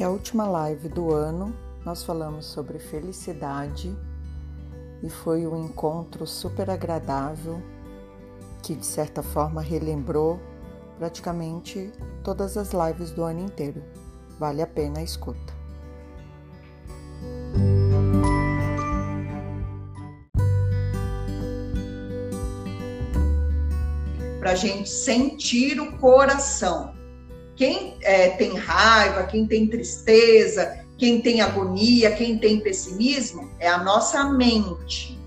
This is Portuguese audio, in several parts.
E a última live do ano nós falamos sobre felicidade e foi um encontro super agradável que de certa forma relembrou praticamente todas as lives do ano inteiro. Vale a pena a escuta. Para a gente sentir o coração quem é, tem raiva, quem tem tristeza, quem tem agonia, quem tem pessimismo, é a nossa mente.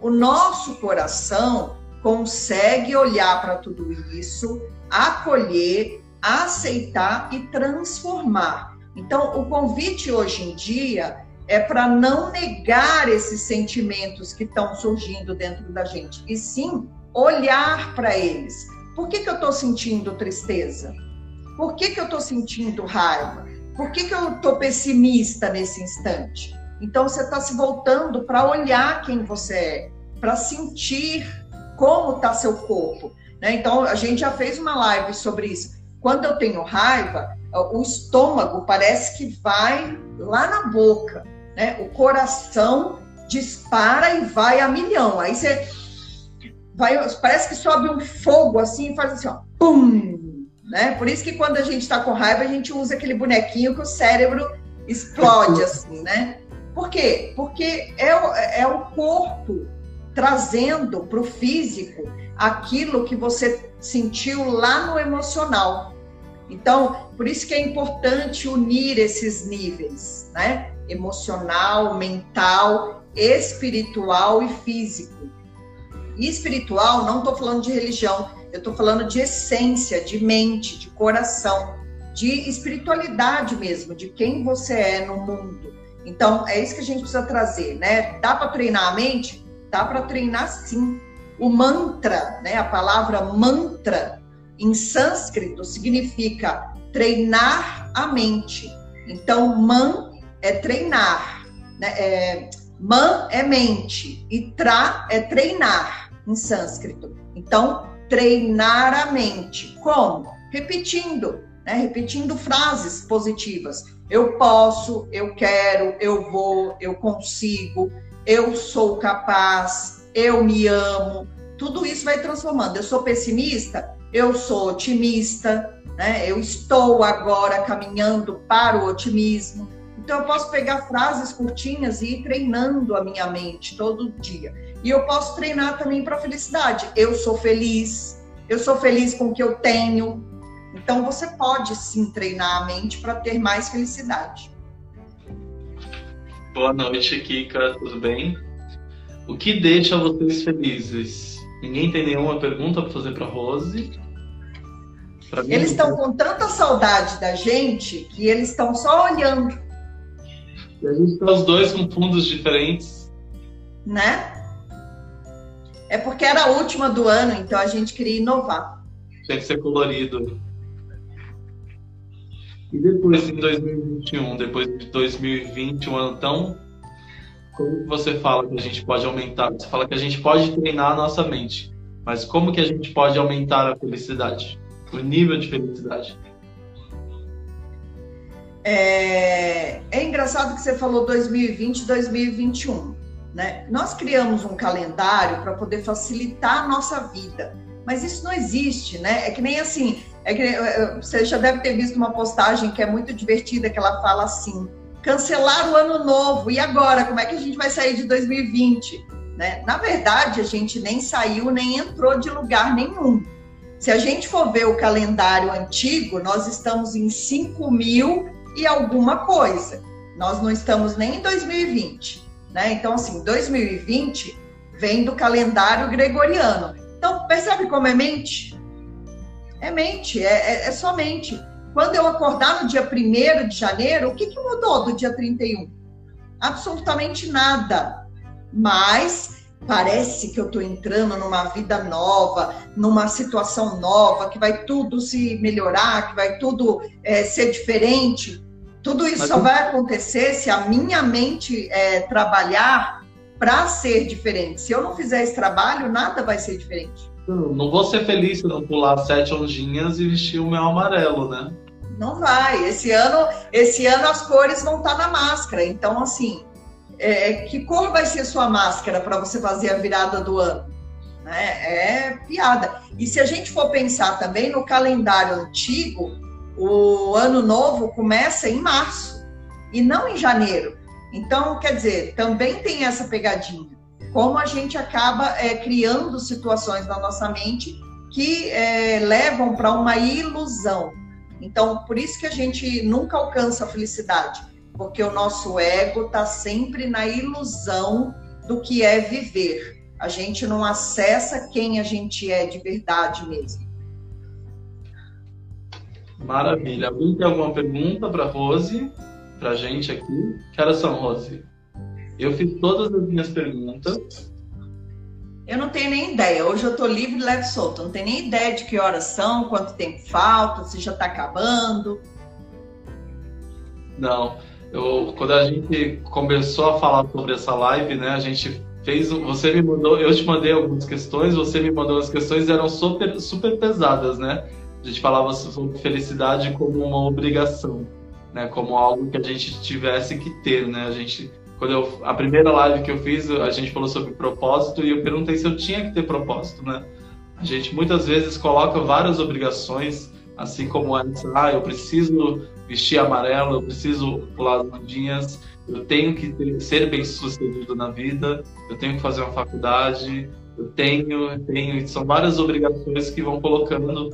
O nosso coração consegue olhar para tudo isso, acolher, aceitar e transformar. Então, o convite hoje em dia é para não negar esses sentimentos que estão surgindo dentro da gente, e sim olhar para eles. Por que, que eu estou sentindo tristeza? Por que, que eu estou sentindo raiva? Por que, que eu estou pessimista nesse instante? Então, você está se voltando para olhar quem você é, para sentir como está seu corpo. Né? Então, a gente já fez uma live sobre isso. Quando eu tenho raiva, o estômago parece que vai lá na boca, né? O coração dispara e vai a milhão. Aí você vai, parece que sobe um fogo assim e faz assim, ó, pum, né? Por isso que quando a gente está com raiva, a gente usa aquele bonequinho que o cérebro explode, assim, né? Por quê? Porque é o, é o corpo trazendo para o físico aquilo que você sentiu lá no emocional. Então, por isso que é importante unir esses níveis, né? Emocional, mental, espiritual e físico. E espiritual, não estou falando de religião, eu estou falando de essência, de mente, de coração, de espiritualidade mesmo, de quem você é no mundo. Então, é isso que a gente precisa trazer, né? Dá para treinar a mente? Dá para treinar sim. O mantra, né? A palavra mantra em sânscrito significa treinar a mente. Então, man é treinar, né? É, man é mente e tra é treinar em sânscrito. Então, treinar a mente. Como? Repetindo, né? repetindo frases positivas. Eu posso, eu quero, eu vou, eu consigo, eu sou capaz, eu me amo. Tudo isso vai transformando. Eu sou pessimista, eu sou otimista, né? eu estou agora caminhando para o otimismo. Então, eu posso pegar frases curtinhas e ir treinando a minha mente todo dia. E eu posso treinar também para a felicidade. Eu sou feliz, eu sou feliz com o que eu tenho. Então, você pode sim treinar a mente para ter mais felicidade. Boa noite, Kika, tudo bem? O que deixa vocês felizes? Ninguém tem nenhuma pergunta para fazer para Rose? Pra mim, eles estão com tanta saudade da gente que eles estão só olhando. E a gente está os dois com fundos diferentes. Né? É porque era a última do ano, então a gente queria inovar. Tem que ser colorido. E depois em 2021, depois de 2020, um ano tão. Como você fala que a gente pode aumentar? Você fala que a gente pode treinar a nossa mente. Mas como que a gente pode aumentar a felicidade? O nível de felicidade? É, é engraçado que você falou 2020 2021. Né? Nós criamos um calendário para poder facilitar a nossa vida, mas isso não existe, né? É que nem assim, é que, é, é, você já deve ter visto uma postagem que é muito divertida, que ela fala assim: cancelar o ano novo, e agora? Como é que a gente vai sair de 2020? Né? Na verdade, a gente nem saiu, nem entrou de lugar nenhum. Se a gente for ver o calendário antigo, nós estamos em 5 mil e alguma coisa. Nós não estamos nem em 2020. Né? Então, assim, 2020 vem do calendário gregoriano. Então, percebe como é mente? É mente, é, é, é só mente. Quando eu acordar no dia 1 de janeiro, o que, que mudou do dia 31? Absolutamente nada. Mas parece que eu estou entrando numa vida nova, numa situação nova, que vai tudo se melhorar, que vai tudo é, ser diferente. Tudo isso Mas só vai acontecer se a minha mente é, trabalhar para ser diferente. Se eu não fizer esse trabalho, nada vai ser diferente. Não vou ser feliz se não pular sete ondinhas e vestir o meu amarelo, né? Não vai. Esse ano, esse ano as cores vão estar na máscara. Então, assim, é, que cor vai ser sua máscara para você fazer a virada do ano? Né? É piada. E se a gente for pensar também no calendário antigo, o ano novo começa em março e não em janeiro. Então, quer dizer, também tem essa pegadinha. Como a gente acaba é, criando situações na nossa mente que é, levam para uma ilusão. Então, por isso que a gente nunca alcança a felicidade, porque o nosso ego está sempre na ilusão do que é viver. A gente não acessa quem a gente é de verdade mesmo. Maravilha. Alguém tem alguma pergunta para Rose? Para a gente aqui? Que horas são, Rose? Eu fiz todas as minhas perguntas. Eu não tenho nem ideia. Hoje eu estou livre, leve solto. Não tenho nem ideia de que horas são, quanto tempo falta, se já está acabando. Não. Eu, quando a gente começou a falar sobre essa live, né, a gente fez, você me mandou, eu te mandei algumas questões, você me mandou as questões eram super, super pesadas, né? A gente falava sobre felicidade como uma obrigação, né? Como algo que a gente tivesse que ter, né? A gente quando eu, a primeira live que eu fiz, a gente falou sobre propósito e eu perguntei se eu tinha que ter propósito, né? A gente muitas vezes coloca várias obrigações, assim como antes, ah, eu preciso vestir amarelo, eu preciso pular as ondinhas, eu tenho que ter, ser bem sucedido na vida, eu tenho que fazer uma faculdade, eu tenho, eu tenho, são várias obrigações que vão colocando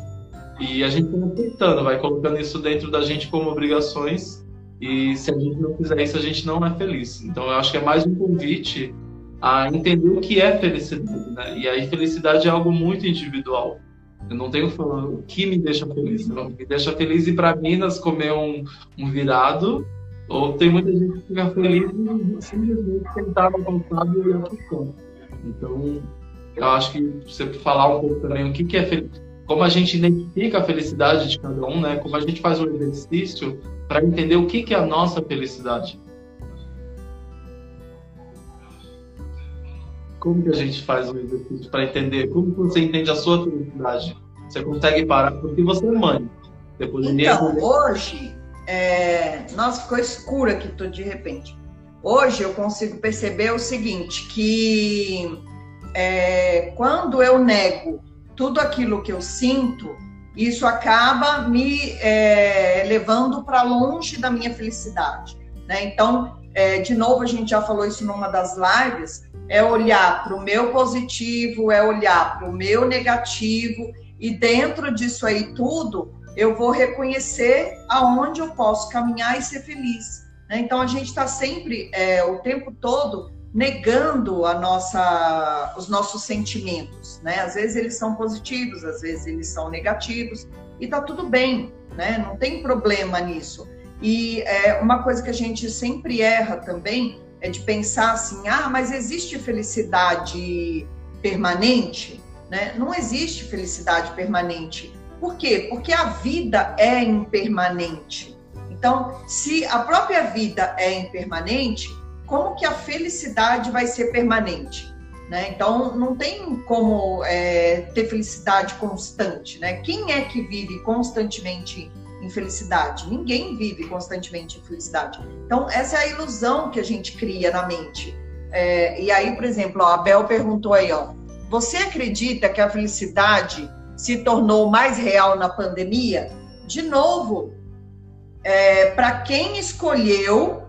e a gente vai aceitando, vai colocando isso dentro da gente como obrigações e se a gente não fizer isso, a gente não é feliz. Então, eu acho que é mais um convite a entender o que é felicidade, né? E aí, felicidade é algo muito individual. Eu não tenho falando o que me deixa feliz. Não. Me deixa feliz ir para Minas comer um, um virado, ou tem muita gente que fica feliz e simplesmente sentar no e olhar para o Então, eu acho que você falar um pouco também o que, que é felicidade como a gente identifica a felicidade de cada um, né? Como a gente faz um exercício para entender o que, que é a nossa felicidade. Como que a gente faz um exercício para entender como você entende a sua felicidade? Você consegue parar porque você é mãe. Depois então, hoje, é... nossa, ficou escuro aqui tudo de repente. Hoje eu consigo perceber o seguinte, que é... quando eu nego tudo aquilo que eu sinto, isso acaba me é, levando para longe da minha felicidade. Né? Então, é, de novo, a gente já falou isso numa das lives, é olhar para o meu positivo, é olhar para o meu negativo, e dentro disso aí tudo, eu vou reconhecer aonde eu posso caminhar e ser feliz. Né? Então, a gente está sempre, é, o tempo todo, negando a nossa, os nossos sentimentos, né? Às vezes eles são positivos, às vezes eles são negativos e tá tudo bem, né? Não tem problema nisso. E é, uma coisa que a gente sempre erra também é de pensar assim, ah, mas existe felicidade permanente, né? Não existe felicidade permanente. Por quê? Porque a vida é impermanente. Então, se a própria vida é impermanente, como que a felicidade vai ser permanente? Né? Então, não tem como é, ter felicidade constante. Né? Quem é que vive constantemente em felicidade? Ninguém vive constantemente em felicidade. Então, essa é a ilusão que a gente cria na mente. É, e aí, por exemplo, a Abel perguntou aí, ó, você acredita que a felicidade se tornou mais real na pandemia? De novo, é, para quem escolheu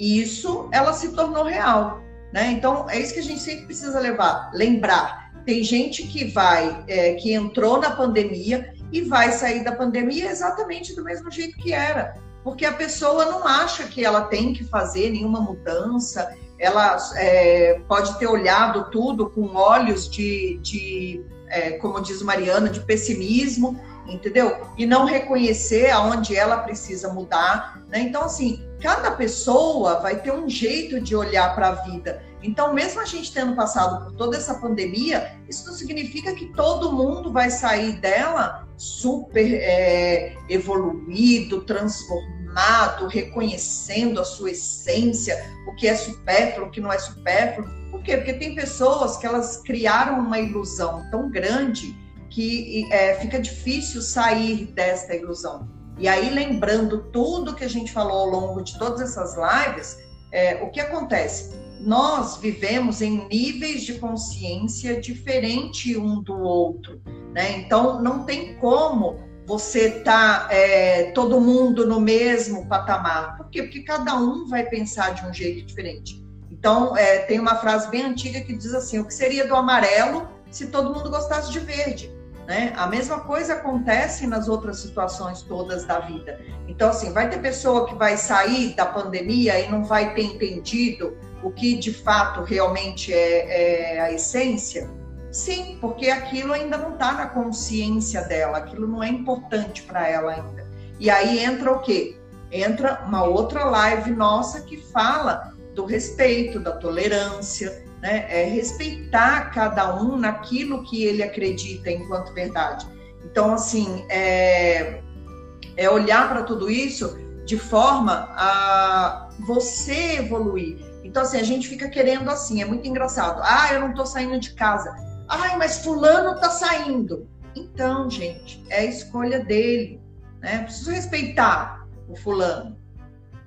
isso ela se tornou real. Né? Então, é isso que a gente sempre precisa levar, lembrar. Tem gente que vai, é, que entrou na pandemia e vai sair da pandemia exatamente do mesmo jeito que era. Porque a pessoa não acha que ela tem que fazer nenhuma mudança, ela é, pode ter olhado tudo com olhos de, de é, como diz Mariana, de pessimismo, entendeu? E não reconhecer aonde ela precisa mudar. Né? Então, assim, cada pessoa vai ter um jeito de olhar para a vida. Então, mesmo a gente tendo passado por toda essa pandemia, isso não significa que todo mundo vai sair dela super é, evoluído, transformado, reconhecendo a sua essência, o que é supérfluo, o que não é supérfluo. Por quê? Porque tem pessoas que elas criaram uma ilusão tão grande que é, fica difícil sair desta ilusão. E aí, lembrando tudo que a gente falou ao longo de todas essas lives, é, o que acontece? Nós vivemos em níveis de consciência diferente um do outro, né? Então, não tem como você tá é, todo mundo no mesmo patamar. Por quê? Porque cada um vai pensar de um jeito diferente. Então, é, tem uma frase bem antiga que diz assim: o que seria do amarelo se todo mundo gostasse de verde? Né? A mesma coisa acontece nas outras situações todas da vida. Então, assim, vai ter pessoa que vai sair da pandemia e não vai ter entendido o que de fato realmente é, é a essência? Sim, porque aquilo ainda não está na consciência dela, aquilo não é importante para ela ainda. E aí entra o quê? Entra uma outra live nossa que fala do respeito, da tolerância, né? É respeitar cada um naquilo que ele acredita enquanto verdade. Então, assim, é, é olhar para tudo isso de forma a você evoluir. Então, assim, a gente fica querendo assim, é muito engraçado. Ah, eu não estou saindo de casa. Ai, mas fulano está saindo. Então, gente, é a escolha dele, né? Preciso respeitar o fulano.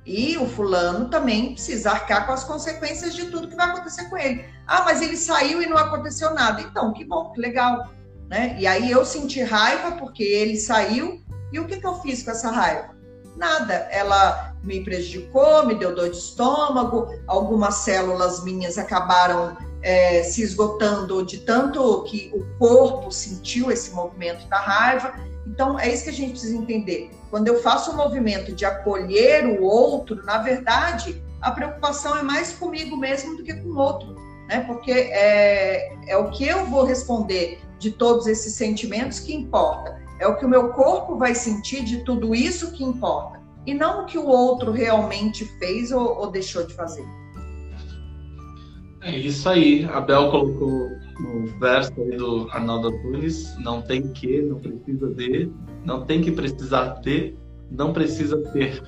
E o fulano também precisa arcar com as consequências de tudo que vai acontecer com ele. Ah, mas ele saiu e não aconteceu nada. Então, que bom, que legal. Né? E aí eu senti raiva porque ele saiu. E o que, que eu fiz com essa raiva? Nada. Ela me prejudicou, me deu dor de estômago, algumas células minhas acabaram é, se esgotando de tanto que o corpo sentiu esse movimento da raiva. Então, é isso que a gente precisa entender. Quando eu faço o um movimento de acolher o outro, na verdade, a preocupação é mais comigo mesmo do que com o outro, né? Porque é, é o que eu vou responder de todos esses sentimentos que importa. É o que o meu corpo vai sentir de tudo isso que importa. E não o que o outro realmente fez ou, ou deixou de fazer. É isso aí. A Bel colocou no verso aí do Arnaldo Antunes, não tem que, não precisa de, não tem que precisar ter, não precisa ter.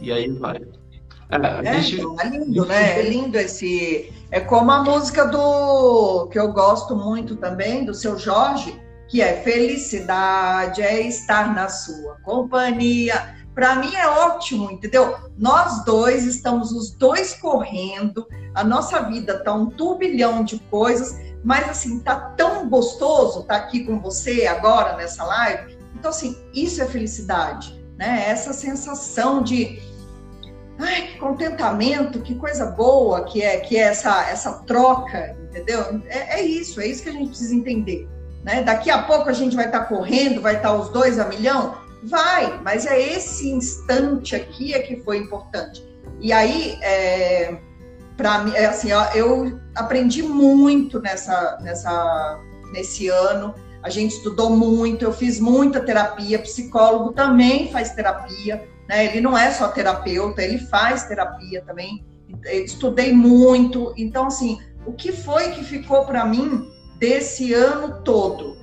E aí vai. É, é, gente... é lindo, né? É lindo esse. É como a música do que eu gosto muito também, do seu Jorge, que é felicidade é estar na sua companhia. Para mim é ótimo, entendeu? Nós dois estamos os dois correndo, a nossa vida tá um turbilhão de coisas mas assim, tá tão gostoso estar tá aqui com você agora nessa live. Então, assim, isso é felicidade, né? Essa sensação de ai, que contentamento, que coisa boa que é, que é essa, essa troca, entendeu? É, é isso, é isso que a gente precisa entender. Né? Daqui a pouco a gente vai estar tá correndo, vai estar tá os dois a milhão? Vai, mas é esse instante aqui é que foi importante. E aí, é, para mim, é assim, eu aprendi muito nessa, nessa, nesse ano. A gente estudou muito, eu fiz muita terapia, psicólogo também faz terapia, né? Ele não é só terapeuta, ele faz terapia também. Estudei muito, então assim, o que foi que ficou para mim desse ano todo?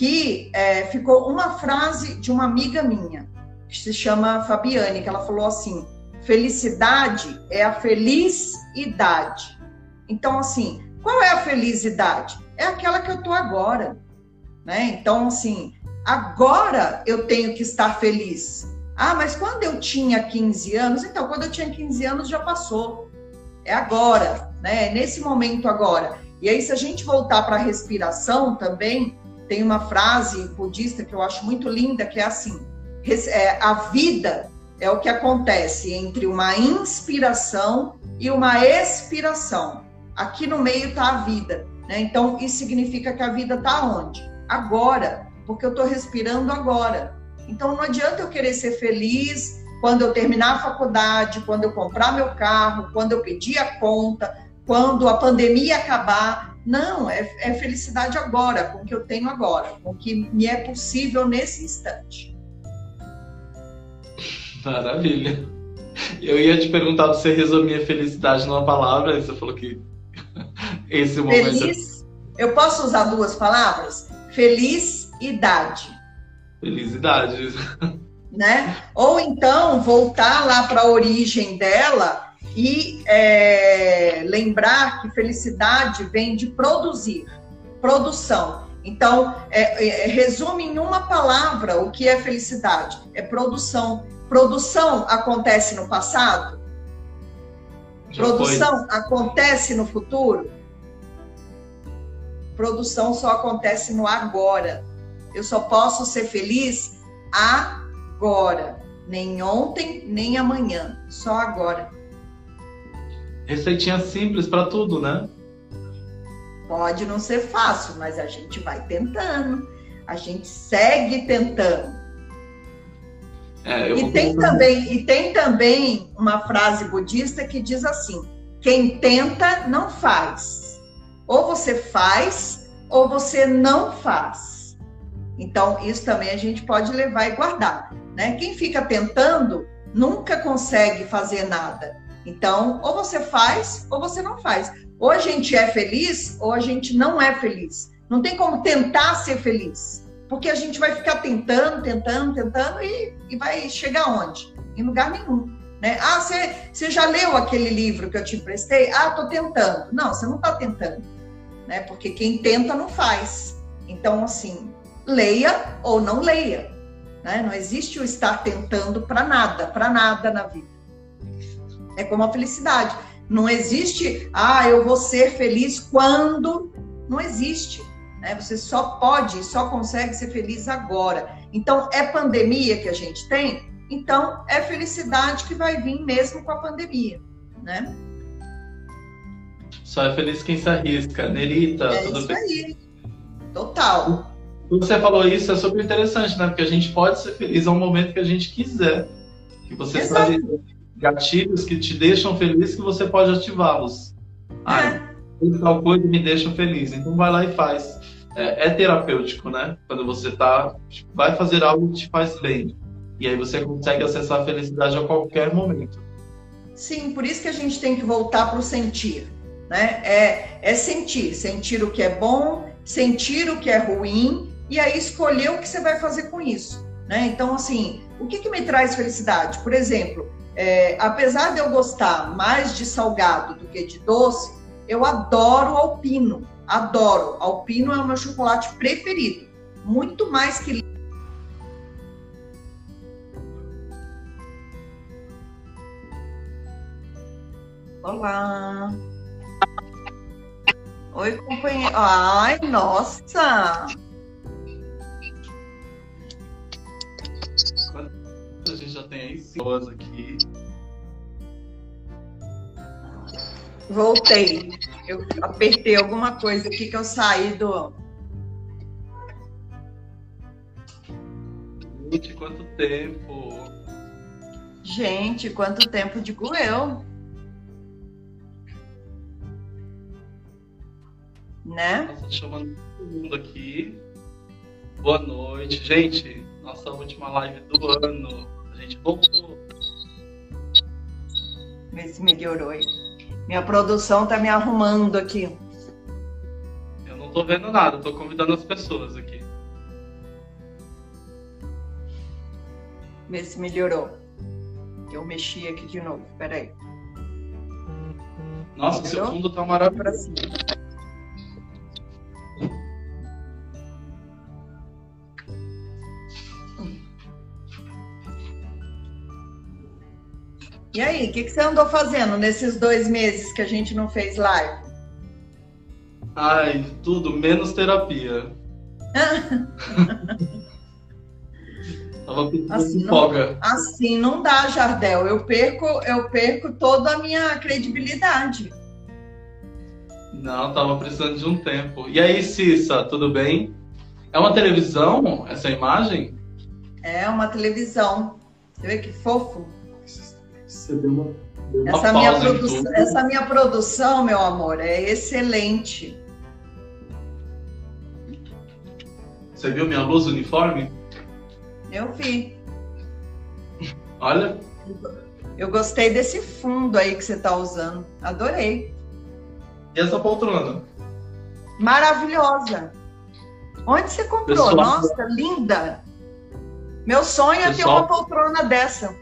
Que é, ficou uma frase de uma amiga minha, que se chama Fabiane, que ela falou assim: Felicidade é a feliz idade. Então, assim, qual é a felicidade? É aquela que eu tô agora, né? Então, assim, agora eu tenho que estar feliz. Ah, mas quando eu tinha 15 anos, então, quando eu tinha 15 anos já passou. É agora, né? É nesse momento agora. E aí, se a gente voltar para a respiração também, tem uma frase budista que eu acho muito linda, que é assim: é, a vida é o que acontece entre uma inspiração e uma expiração. Aqui no meio está a vida. Né? Então, isso significa que a vida está onde? Agora, porque eu estou respirando agora. Então, não adianta eu querer ser feliz quando eu terminar a faculdade, quando eu comprar meu carro, quando eu pedir a conta, quando a pandemia acabar. Não, é, é felicidade agora, com o que eu tenho agora, com o que me é possível nesse instante. Maravilha. Eu ia te perguntar se você resumia felicidade numa palavra, e você falou que esse momento. Feliz. Eu posso usar duas palavras? Felicidade. Felicidade. Né? Ou então voltar lá para a origem dela e é, lembrar que felicidade vem de produzir, produção. Então, é, é, resume em uma palavra o que é felicidade: é produção. Produção acontece no passado? Já produção foi. acontece no futuro? Produção só acontece no agora. Eu só posso ser feliz agora. Nem ontem, nem amanhã. Só agora. Receitinha simples para tudo, né? Pode não ser fácil, mas a gente vai tentando. A gente segue tentando. É, e, tem também, e tem também uma frase budista que diz assim: quem tenta não faz. Ou você faz, ou você não faz. Então, isso também a gente pode levar e guardar. Né? Quem fica tentando nunca consegue fazer nada. Então, ou você faz, ou você não faz. Ou a gente é feliz, ou a gente não é feliz. Não tem como tentar ser feliz. Porque a gente vai ficar tentando, tentando, tentando e, e vai chegar onde? Em lugar nenhum. Né? Ah, você, já leu aquele livro que eu te emprestei? Ah, estou tentando. Não, você não está tentando. Né? Porque quem tenta não faz. Então, assim, leia ou não leia. Né? Não existe o estar tentando para nada, para nada na vida. É como a felicidade. Não existe, ah, eu vou ser feliz quando. Não existe. Né? Você só pode, só consegue ser feliz agora. Então, é pandemia que a gente tem? Então, é felicidade que vai vir mesmo com a pandemia. Né? Só é feliz quem se arrisca. Nerita, é tudo isso bem? Aí. Total. Você falou isso, é super interessante, né? Porque a gente pode ser feliz ao momento que a gente quiser. Que você Exato. sabe gatilhos que te deixam feliz que você pode ativá-los. Ah, é. tal coisa me deixa feliz. Então vai lá e faz. É, é terapêutico, né? Quando você tá, vai fazer algo que te faz bem. E aí você consegue acessar a felicidade a qualquer momento. Sim, por isso que a gente tem que voltar para o sentir. Né? É, é sentir, sentir o que é bom, sentir o que é ruim e aí escolher o que você vai fazer com isso. Né? Então, assim, o que, que me traz felicidade? Por exemplo, é, apesar de eu gostar mais de salgado do que de doce, eu adoro alpino. Adoro. Alpino é o meu chocolate preferido. Muito mais que. Olá. Oi, companheiro. Ai, nossa! A gente já tem aí pessoas aqui. Voltei. Eu apertei alguma coisa aqui que eu saí do. Gente, quanto tempo! Gente, quanto tempo de eu. Né? Nossa, chamando todo mundo aqui. Boa noite. Gente, nossa última live do ano. A gente voltou. Vê se melhorou aí. Minha produção tá me arrumando aqui. Eu não tô vendo nada, tô convidando as pessoas aqui. Vê se melhorou. Eu mexi aqui de novo, peraí. Nossa, seu fundo tá maravilhoso. E aí, o que, que você andou fazendo nesses dois meses que a gente não fez live? Ai, tudo, menos terapia. Tava assim, folga. Não, assim não dá, Jardel. Eu perco, eu perco toda a minha credibilidade. Não, tava precisando de um tempo. E aí, Cissa, tudo bem? É uma televisão essa imagem? É uma televisão. Você vê que fofo? Você deu uma, deu uma essa, minha produção, essa minha produção, meu amor, é excelente. Você viu minha luz uniforme? Eu vi. Olha. Eu gostei desse fundo aí que você está usando. Adorei. E essa poltrona? Maravilhosa. Onde você comprou? Pessoal... Nossa, linda. Meu sonho é ter uma poltrona dessa.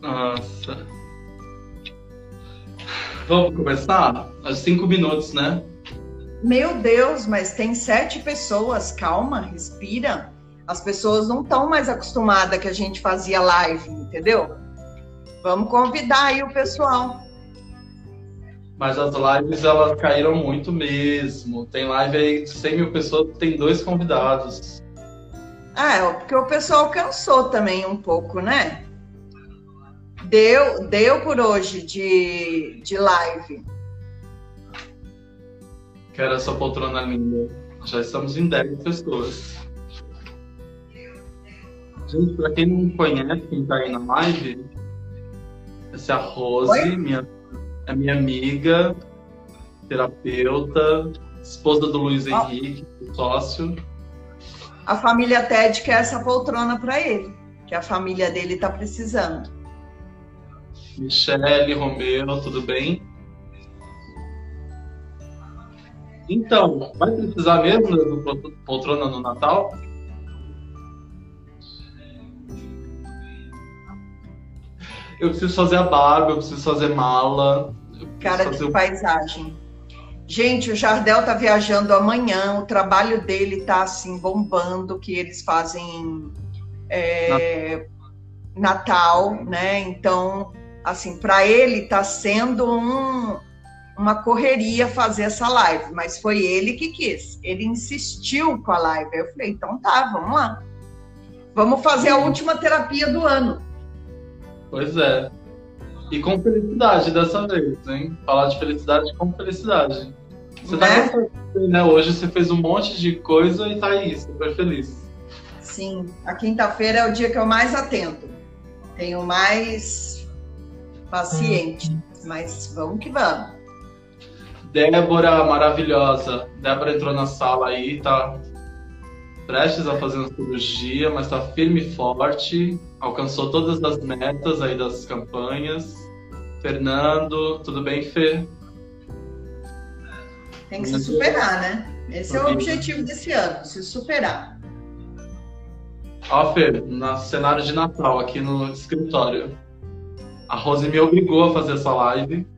Nossa. Vamos começar? Cinco minutos, né? meu Deus, mas tem sete pessoas, calma, respira. As pessoas não estão mais acostumadas que a gente fazia live, entendeu? Vamos convidar aí o pessoal. Mas as lives elas caíram muito mesmo. Tem live aí de 100 mil pessoas, tem dois convidados. Ah, é, porque o pessoal cansou também um pouco, né? Deu, deu por hoje de, de live. Quero essa poltrona linda. Já estamos em 10 pessoas. Gente, para quem não conhece, quem tá aí na live, essa é a Rose, Oi? minha é minha amiga, terapeuta, esposa do Luiz oh. Henrique, sócio. A família Ted quer essa poltrona para ele, que a família dele está precisando. Michele, Romero, tudo bem? Então, vai precisar mesmo do poltrona no Natal? Eu preciso fazer a barba, eu preciso fazer mala. Cara de paisagem. Gente, o Jardel tá viajando amanhã, o trabalho dele tá assim bombando, que eles fazem é, Natal, né? Então, assim, para ele tá sendo um, uma correria fazer essa live, mas foi ele que quis. Ele insistiu com a live. Eu falei, então tá, vamos lá. Vamos fazer a última terapia do ano. Pois é. E com felicidade dessa vez, hein? Falar de felicidade com felicidade. Você tá né? gostando, né? Hoje você fez um monte de coisa e tá aí, super feliz. Sim, a quinta-feira é o dia que eu mais atento. Tenho mais paciente, mas vamos que vamos. Débora, maravilhosa. Débora entrou na sala aí, tá prestes a fazer uma cirurgia, mas tá firme e forte alcançou todas as metas aí das campanhas. Fernando, tudo bem, Fê? Tem que se superar, né? Esse é o objetivo desse ano, se superar. Ó, Fê, no cenário de Natal, aqui no escritório. A Rose me obrigou a fazer essa live.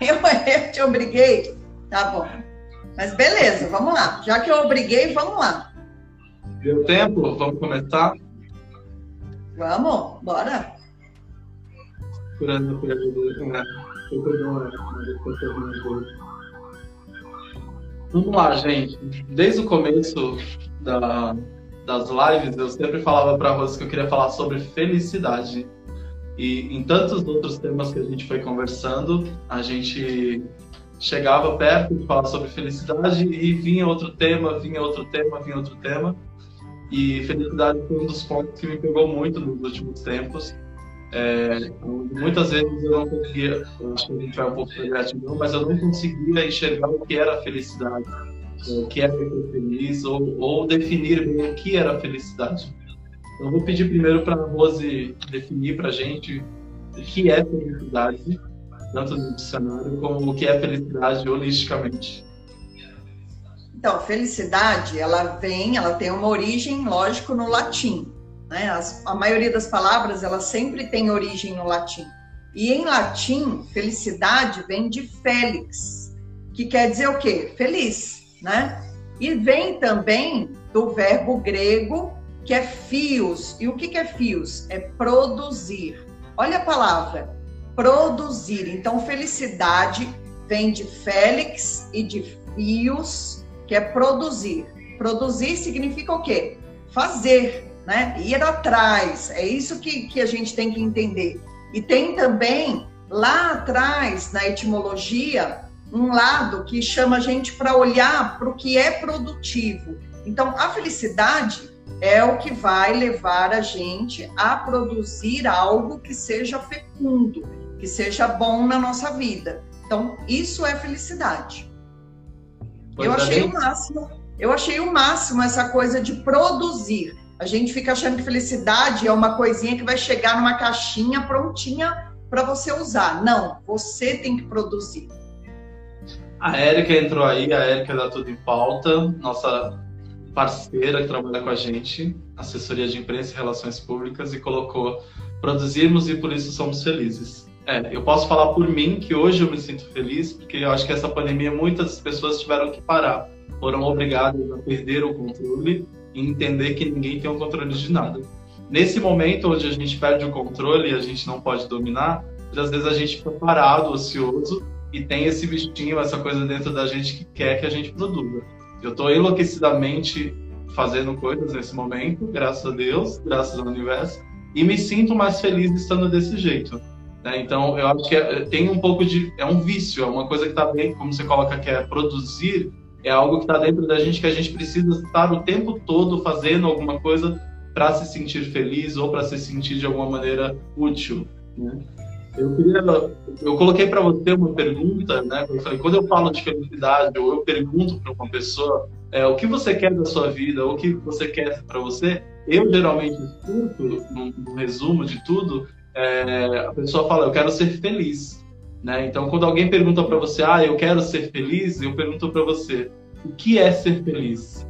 Eu, eu te obriguei? Tá bom. Mas beleza, vamos lá. Já que eu obriguei, vamos lá. Deu tempo? Vamos começar? Vamos, bora. Curando Vamos lá, gente. Desde o começo da, das lives, eu sempre falava para Rosa que eu queria falar sobre felicidade. E em tantos outros temas que a gente foi conversando, a gente chegava perto de falar sobre felicidade e vinha outro tema, vinha outro tema, vinha outro tema. E felicidade foi um dos pontos que me pegou muito nos últimos tempos. É, muitas vezes eu não conseguia, acho que a gente vai um pouco para gratidão, mas eu não conseguia enxergar o que era felicidade, o que era ser feliz, ou, ou definir bem o que era felicidade. Então, vou pedir primeiro para a Rose definir para a gente o que é felicidade, tanto no dicionário como o que é felicidade holisticamente. Então, felicidade, ela vem, ela tem uma origem, lógico, no latim. Né? As, a maioria das palavras, ela sempre tem origem no latim. E em latim, felicidade vem de félix, que quer dizer o quê? Feliz, né? E vem também do verbo grego, que é fios. E o que, é fios? É produzir. Olha a palavra, produzir. Então, felicidade vem de félix e de fios, que é produzir. Produzir significa o quê? Fazer, né? Ir atrás. É isso que, que a gente tem que entender. E tem também lá atrás, na etimologia, um lado que chama a gente para olhar para o que é produtivo. Então, a felicidade é o que vai levar a gente a produzir algo que seja fecundo, que seja bom na nossa vida. Então, isso é felicidade. Pois eu é achei o máximo. Eu achei o máximo essa coisa de produzir. A gente fica achando que felicidade é uma coisinha que vai chegar numa caixinha prontinha para você usar. Não, você tem que produzir. A Érica entrou aí, a Érica da Tudo em Pauta, nossa parceira que trabalha com a gente, assessoria de imprensa e relações públicas, e colocou: produzirmos e por isso somos felizes. É, eu posso falar por mim que hoje eu me sinto feliz, porque eu acho que essa pandemia muitas pessoas tiveram que parar, foram obrigadas a perder o controle e entender que ninguém tem o controle de nada. Nesse momento onde a gente perde o controle e a gente não pode dominar, às vezes a gente fica parado, ocioso e tem esse bichinho, essa coisa dentro da gente que quer que a gente produza. Eu estou enlouquecidamente fazendo coisas nesse momento, graças a Deus, graças ao universo, e me sinto mais feliz estando desse jeito. Né? Então, eu acho que é, tem um pouco de. É um vício, é uma coisa que está bem, como você coloca, que é produzir, é algo que está dentro da gente que a gente precisa estar o tempo todo fazendo alguma coisa para se sentir feliz ou para se sentir de alguma maneira útil. Né? Eu queria, eu coloquei para você uma pergunta, né? Eu falei, quando eu falo de felicidade ou eu pergunto para uma pessoa é, o que você quer da sua vida, ou o que você quer para você, eu geralmente escuto, no, resumo de tudo, é, a pessoa fala, eu quero ser feliz, né? Então, quando alguém pergunta para você, ah, eu quero ser feliz, eu pergunto para você, o que é ser feliz?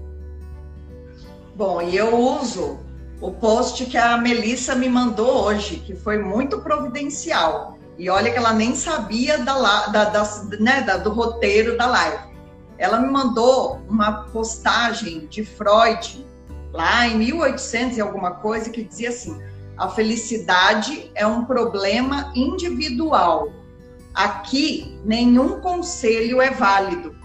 Bom, e eu uso o post que a Melissa me mandou hoje, que foi muito providencial. E olha que ela nem sabia da, da, da, né, da, do roteiro da live. Ela me mandou uma postagem de Freud, lá em 1800 e alguma coisa, que dizia assim: a felicidade é um problema individual. Aqui, nenhum conselho é válido.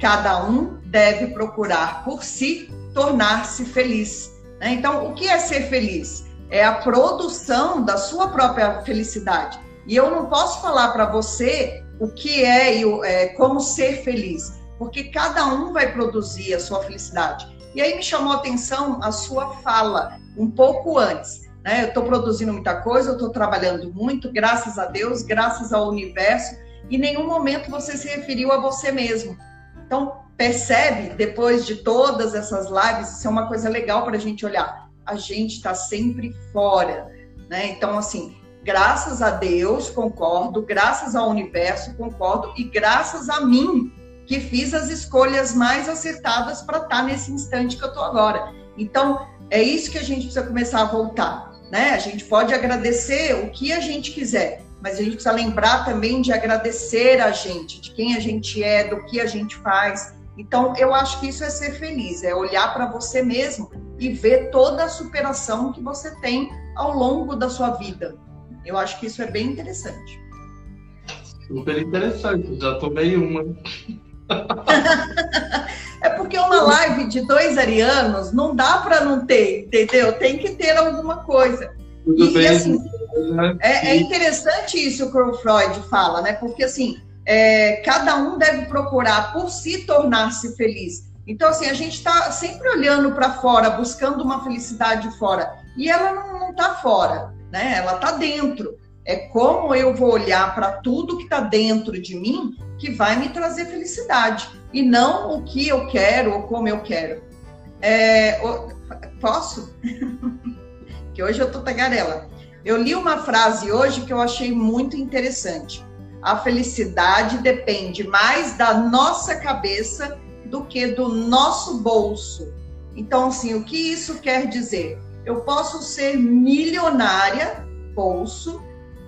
Cada um deve procurar por si tornar-se feliz né? Então, o que é ser feliz? É a produção da sua própria felicidade. E eu não posso falar para você o que é é, como ser feliz, porque cada um vai produzir a sua felicidade. E aí me chamou a atenção a sua fala um pouco antes. Né? Eu estou produzindo muita coisa, eu estou trabalhando muito, graças a Deus, graças ao universo. Em nenhum momento você se referiu a você mesmo. Então, percebe, depois de todas essas lives, isso é uma coisa legal para a gente olhar. A gente está sempre fora, né? Então, assim, graças a Deus, concordo, graças ao universo, concordo, e graças a mim, que fiz as escolhas mais acertadas para estar tá nesse instante que eu estou agora. Então, é isso que a gente precisa começar a voltar, né? A gente pode agradecer o que a gente quiser, mas a gente precisa lembrar também de agradecer a gente, de quem a gente é, do que a gente faz, então, eu acho que isso é ser feliz, é olhar para você mesmo e ver toda a superação que você tem ao longo da sua vida. Eu acho que isso é bem interessante. Super interessante, já tomei uma. é porque uma live de dois arianos não dá para não ter, entendeu? Tem que ter alguma coisa. Tudo e, bem. E, assim, é, é, interessante isso que o Freud fala, né? Porque assim, é, cada um deve procurar por si tornar-se feliz. Então, assim, a gente está sempre olhando para fora, buscando uma felicidade fora. E ela não está fora, né? Ela está dentro. É como eu vou olhar para tudo que está dentro de mim que vai me trazer felicidade. E não o que eu quero ou como eu quero. É, posso? que hoje eu tô tagarela. Eu li uma frase hoje que eu achei muito interessante a felicidade depende mais da nossa cabeça do que do nosso bolso. Então, assim, o que isso quer dizer? Eu posso ser milionária, bolso,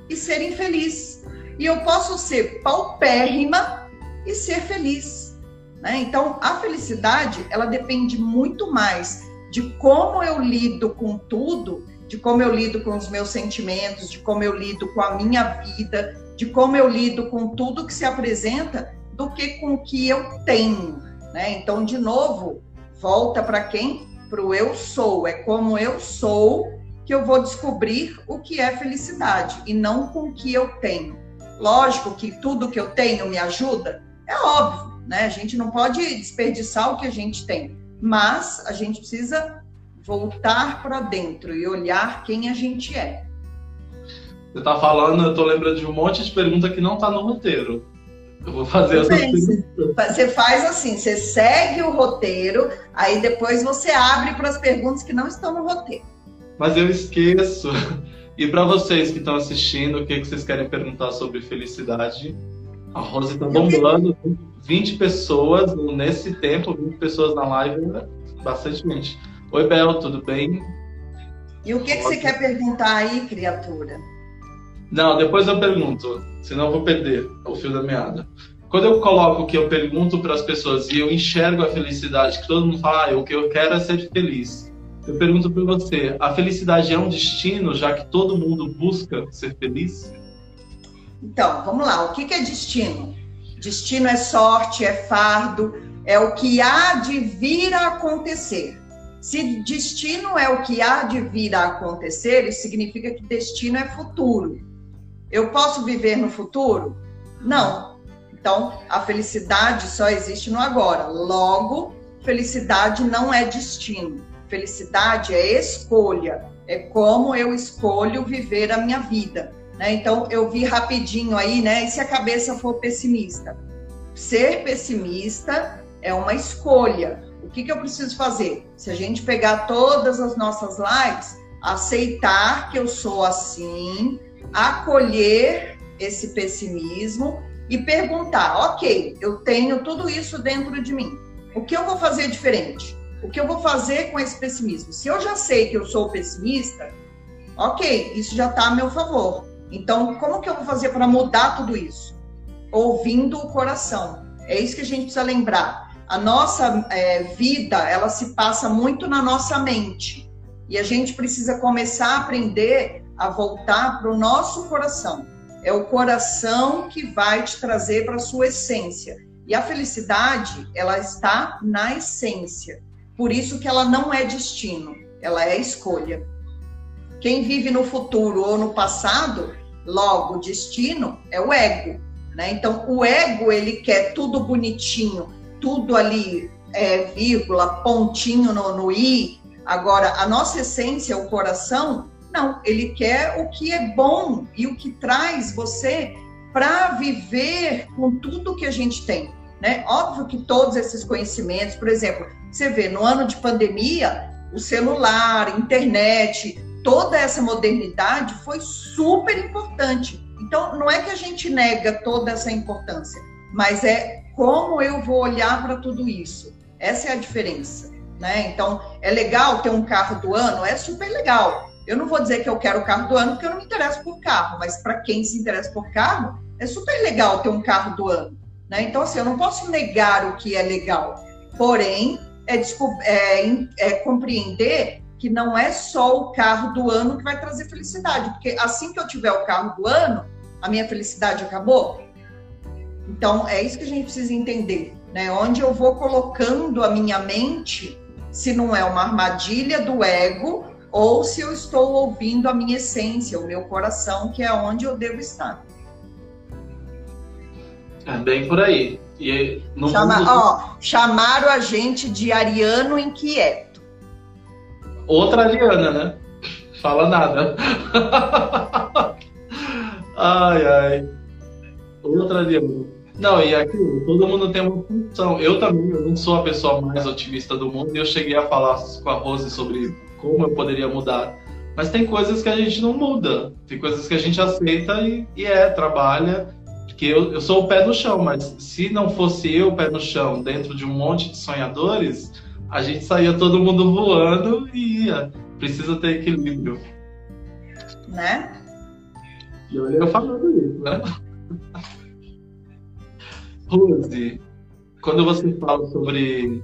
e ser infeliz. E eu posso ser paupérrima e ser feliz. Né? Então, a felicidade, ela depende muito mais de como eu lido com tudo, de como eu lido com os meus sentimentos, de como eu lido com a minha vida, de como eu lido com tudo que se apresenta do que com o que eu tenho, né? Então, de novo, volta para quem? Para o eu sou. É como eu sou que eu vou descobrir o que é felicidade e não com o que eu tenho. Lógico que tudo que eu tenho me ajuda, é óbvio, né? A gente não pode desperdiçar o que a gente tem, mas a gente precisa voltar para dentro e olhar quem a gente é. Você tá falando, eu tô lembrando de um monte de pergunta que não tá no roteiro. Eu vou fazer perguntas. Você faz assim, você segue o roteiro, aí depois você abre para as perguntas que não estão no roteiro. Mas eu esqueço. E para vocês que estão assistindo, o que, que vocês querem perguntar sobre felicidade? A Rose está bombando. 20 pessoas nesse tempo, 20 pessoas na live, né? bastante gente. Oi, Bel, tudo bem? E o que, que você quer perguntar aí, criatura? Não, depois eu pergunto, senão eu vou perder o fio da meada. Quando eu coloco que eu pergunto para as pessoas e eu enxergo a felicidade, que todo mundo fala, ah, o que eu quero é ser feliz. Eu pergunto para você, a felicidade é um destino, já que todo mundo busca ser feliz? Então, vamos lá. O que é destino? Destino é sorte, é fardo, é o que há de vir a acontecer. Se destino é o que há de vir a acontecer, isso significa que destino é futuro. Eu posso viver no futuro? Não. Então, a felicidade só existe no agora. Logo, felicidade não é destino. Felicidade é escolha. É como eu escolho viver a minha vida. Né? Então, eu vi rapidinho aí, né? E se a cabeça for pessimista? Ser pessimista é uma escolha. O que, que eu preciso fazer? Se a gente pegar todas as nossas lives, aceitar que eu sou assim, acolher esse pessimismo e perguntar: ok, eu tenho tudo isso dentro de mim. O que eu vou fazer diferente? O que eu vou fazer com esse pessimismo? Se eu já sei que eu sou pessimista, ok, isso já está a meu favor. Então, como que eu vou fazer para mudar tudo isso? Ouvindo o coração. É isso que a gente precisa lembrar. A nossa é, vida, ela se passa muito na nossa mente. E a gente precisa começar a aprender a voltar para o nosso coração. É o coração que vai te trazer para a sua essência. E a felicidade, ela está na essência. Por isso que ela não é destino, ela é escolha. Quem vive no futuro ou no passado, Logo, destino é o ego, né? Então, o ego, ele quer tudo bonitinho, tudo ali, é, vírgula, pontinho no, no i. Agora, a nossa essência, o coração, não, ele quer o que é bom e o que traz você para viver com tudo que a gente tem. Né? Óbvio que todos esses conhecimentos, por exemplo, você vê no ano de pandemia, o celular, internet, toda essa modernidade foi super importante. Então, não é que a gente nega toda essa importância, mas é como eu vou olhar para tudo isso. Essa é a diferença. Né? Então, é legal ter um carro do ano? É super legal. Eu não vou dizer que eu quero o carro do ano, porque eu não me interesso por carro, mas para quem se interessa por carro, é super legal ter um carro do ano. Né? Então, assim, eu não posso negar o que é legal. Porém, é, é, é compreender que não é só o carro do ano que vai trazer felicidade, porque assim que eu tiver o carro do ano, a minha felicidade acabou. Então, é isso que a gente precisa entender, né? Onde eu vou colocando a minha mente, se não é uma armadilha do ego, ou se eu estou ouvindo a minha essência, o meu coração, que é onde eu devo estar. É bem por aí. E Chama, mundo... ó, chamaram a gente de ariano inquieto. Outra Liana, né? Fala nada. ai, ai. Outra Liana. Não, e aqui, todo mundo tem uma função. Eu também, eu não sou a pessoa mais otimista do mundo e eu cheguei a falar com a Rose sobre como eu poderia mudar. Mas tem coisas que a gente não muda. Tem coisas que a gente aceita e, e é, trabalha. Porque eu, eu sou o pé no chão, mas se não fosse eu o pé no chão dentro de um monte de sonhadores, a gente saía todo mundo voando e ia. Precisa ter equilíbrio. Né? E olha eu falando isso, né? Rose, quando você fala sobre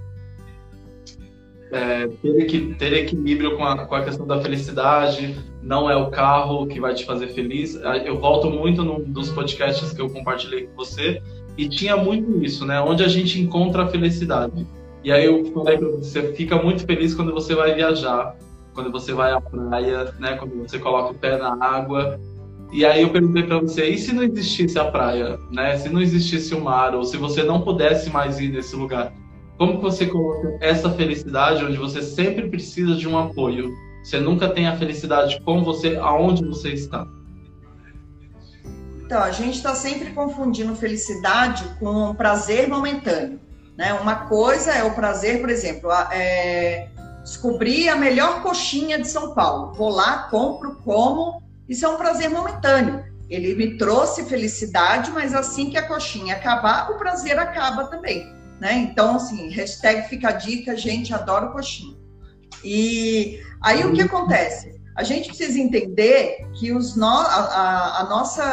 é, ter, ter equilíbrio com a, com a questão da felicidade, não é o carro que vai te fazer feliz. Eu volto muito num dos podcasts que eu compartilhei com você e tinha muito isso, né? Onde a gente encontra a felicidade. E aí eu falei para você, fica muito feliz quando você vai viajar, quando você vai à praia, né? Quando você coloca o pé na água. E aí eu perguntei para você, e se não existisse a praia, né? Se não existisse o mar, ou se você não pudesse mais ir nesse lugar, como você coloca essa felicidade onde você sempre precisa de um apoio? Você nunca tem a felicidade com você aonde você está. Então, a gente está sempre confundindo felicidade com prazer momentâneo. Né? Uma coisa é o prazer, por exemplo, é, descobrir a melhor coxinha de São Paulo. Vou lá, compro, como. Isso é um prazer momentâneo. Ele me trouxe felicidade, mas assim que a coxinha acabar, o prazer acaba também. Né? Então, assim, hashtag fica a dica, gente, adoro coxinha. E aí o que acontece? A gente precisa entender que os no, a, a, a nossa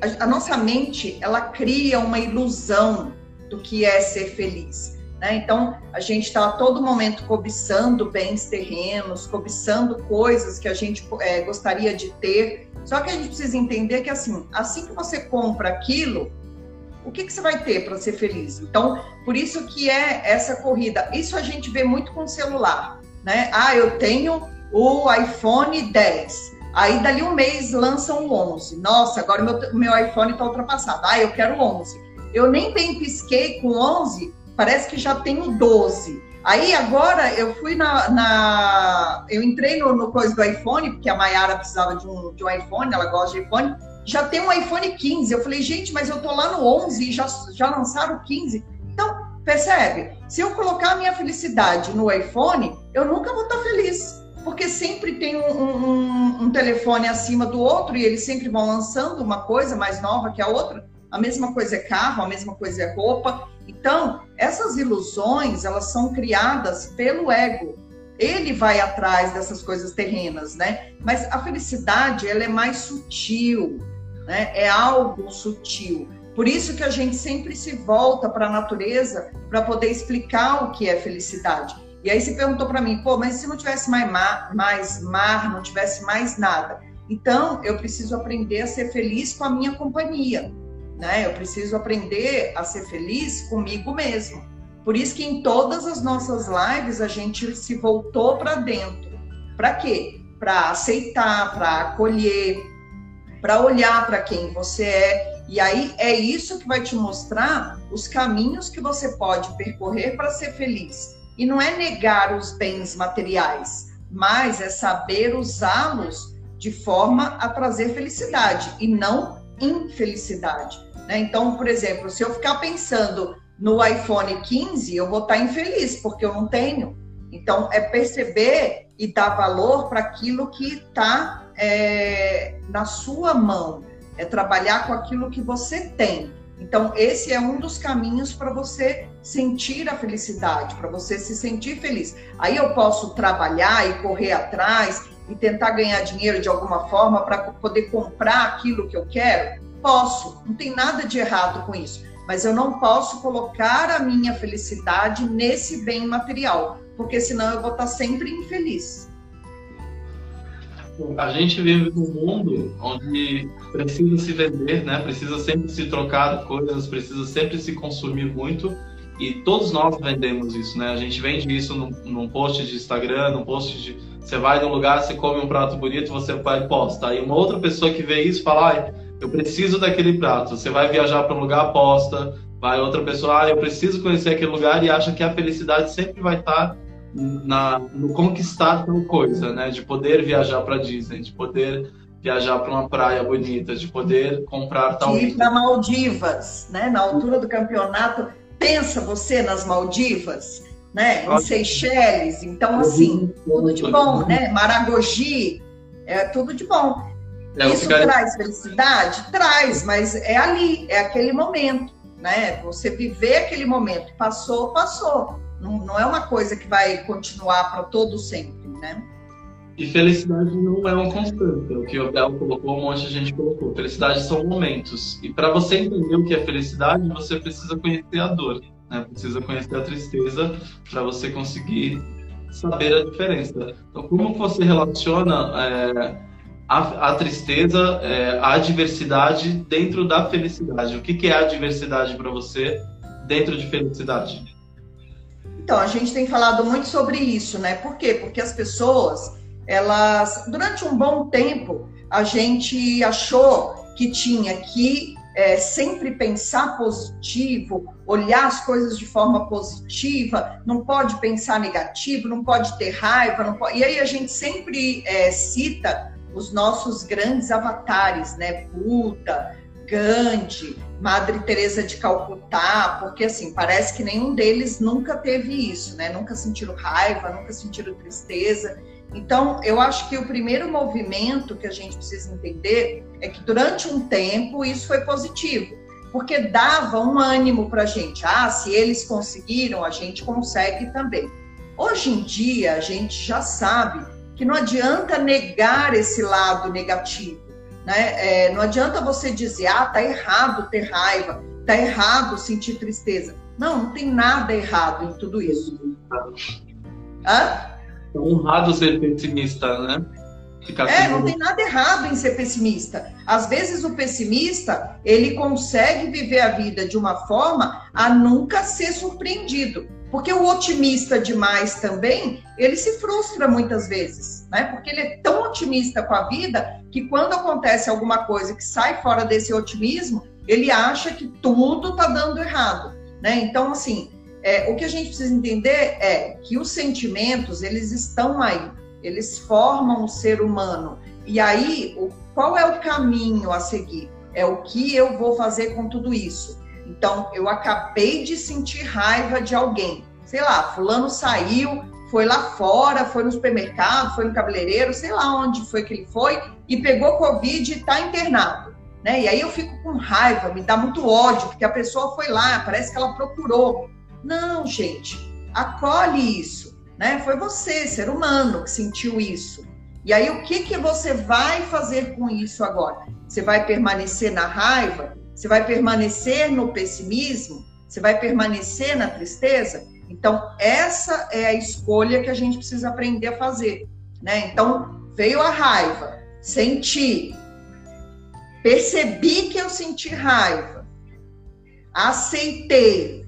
a, a, nossa mente ela cria uma ilusão do que é ser feliz. Né? Então a gente está a todo momento cobiçando bens terrenos, cobiçando coisas que a gente é, gostaria de ter. Só que a gente precisa entender que assim, assim que você compra aquilo, o que, que você vai ter para ser feliz? Então, por isso que é essa corrida. Isso a gente vê muito com o celular, né? Ah, eu tenho o iPhone 10. Aí, dali um mês, lançam o 11. Nossa, agora meu, meu iPhone está ultrapassado. Ah, eu quero 11. Eu nem bem pisquei com 11, parece que já tenho 12. Aí, agora, eu fui na... na eu entrei no, no coisa do iPhone, porque a Mayara precisava de um, de um iPhone, ela gosta de iPhone já tem um iPhone 15. Eu falei, gente, mas eu tô lá no 11 e já, já lançaram o 15. Então, percebe? Se eu colocar a minha felicidade no iPhone, eu nunca vou estar feliz. Porque sempre tem um, um, um telefone acima do outro e eles sempre vão lançando uma coisa mais nova que a outra. A mesma coisa é carro, a mesma coisa é roupa. Então, essas ilusões, elas são criadas pelo ego. Ele vai atrás dessas coisas terrenas, né? Mas a felicidade, ela é mais sutil né? É algo sutil. Por isso que a gente sempre se volta para a natureza para poder explicar o que é felicidade. E aí você perguntou para mim, pô, mas se não tivesse mais mar, mais mar, não tivesse mais nada? Então, eu preciso aprender a ser feliz com a minha companhia, né? Eu preciso aprender a ser feliz comigo mesmo. Por isso que em todas as nossas lives a gente se voltou para dentro. Para quê? Para aceitar, para acolher, para olhar para quem você é. E aí é isso que vai te mostrar os caminhos que você pode percorrer para ser feliz. E não é negar os bens materiais, mas é saber usá-los de forma a trazer felicidade e não infelicidade. Né? Então, por exemplo, se eu ficar pensando no iPhone 15, eu vou estar infeliz porque eu não tenho. Então, é perceber e dar valor para aquilo que está é, na sua mão, é trabalhar com aquilo que você tem. Então, esse é um dos caminhos para você sentir a felicidade, para você se sentir feliz. Aí eu posso trabalhar e correr atrás e tentar ganhar dinheiro de alguma forma para poder comprar aquilo que eu quero? Posso, não tem nada de errado com isso. Mas eu não posso colocar a minha felicidade nesse bem material, porque senão eu vou estar sempre infeliz. A gente vive num mundo onde precisa se vender, né? Precisa sempre se trocar coisas, precisa sempre se consumir muito. E todos nós vendemos isso, né? A gente vende isso num, num post de Instagram, num post de. Você vai num lugar, você come um prato bonito, você vai posta. Aí uma outra pessoa que vê isso fala, ah, eu preciso daquele prato. Você vai viajar para um lugar, posta. Vai outra pessoa, ah, eu preciso conhecer aquele lugar e acha que a felicidade sempre vai estar na, no conquistar tal coisa, né? De poder viajar para Disney, de poder viajar para uma praia bonita, de poder comprar tal. De ir para Maldivas, né? Na altura do campeonato, pensa você nas Maldivas, né? Em Seychelles, então assim, tudo de bom, né? Maragogi, é tudo de bom. É, Isso traz felicidade? Traz, mas é ali, é aquele momento, né? Você viver aquele momento, passou, passou. Não, não é uma coisa que vai continuar para todo sempre, né? E felicidade não é uma constante, é o que o Bel colocou, um monte de gente colocou. Felicidade são momentos. E para você entender o que é felicidade, você precisa conhecer a dor, né? Precisa conhecer a tristeza para você conseguir saber a diferença. Então, como você relaciona é, a, a, tristeza, é, a adversidade dentro da felicidade? O que, que é a adversidade para você dentro de felicidade? Então, a gente tem falado muito sobre isso, né? Por quê? Porque as pessoas, elas, durante um bom tempo, a gente achou que tinha que é, sempre pensar positivo, olhar as coisas de forma positiva, não pode pensar negativo, não pode ter raiva, pode... e aí a gente sempre é, cita os nossos grandes avatares, né? Buda, Gandhi, Madre Teresa de Calcutá, porque assim, parece que nenhum deles nunca teve isso, né? Nunca sentiram raiva, nunca sentiram tristeza. Então, eu acho que o primeiro movimento que a gente precisa entender é que durante um tempo isso foi positivo, porque dava um ânimo para a gente. Ah, se eles conseguiram, a gente consegue também. Hoje em dia, a gente já sabe que não adianta negar esse lado negativo. Né? É, não adianta você dizer, ah, tá errado ter raiva, tá errado sentir tristeza. Não, não tem nada errado em tudo isso. Hã? É honrado ser pessimista, né? Ficar é, não tem nada errado em ser pessimista. Às vezes o pessimista, ele consegue viver a vida de uma forma a nunca ser surpreendido. Porque o otimista demais também, ele se frustra muitas vezes, né? Porque ele é tão otimista com a vida que quando acontece alguma coisa que sai fora desse otimismo, ele acha que tudo está dando errado, né? Então, assim, é, o que a gente precisa entender é que os sentimentos, eles estão aí, eles formam o ser humano. E aí, o, qual é o caminho a seguir? É o que eu vou fazer com tudo isso. Então, eu acabei de sentir raiva de alguém. Sei lá, fulano saiu, foi lá fora, foi no supermercado, foi no cabeleireiro, sei lá onde foi que ele foi, e pegou Covid e está internado. Né? E aí eu fico com raiva, me dá muito ódio, porque a pessoa foi lá, parece que ela procurou. Não, gente, acolhe isso. Né? Foi você, ser humano, que sentiu isso. E aí, o que, que você vai fazer com isso agora? Você vai permanecer na raiva? Você vai permanecer no pessimismo? Você vai permanecer na tristeza? Então, essa é a escolha que a gente precisa aprender a fazer. Né? Então, veio a raiva, senti, percebi que eu senti raiva, aceitei,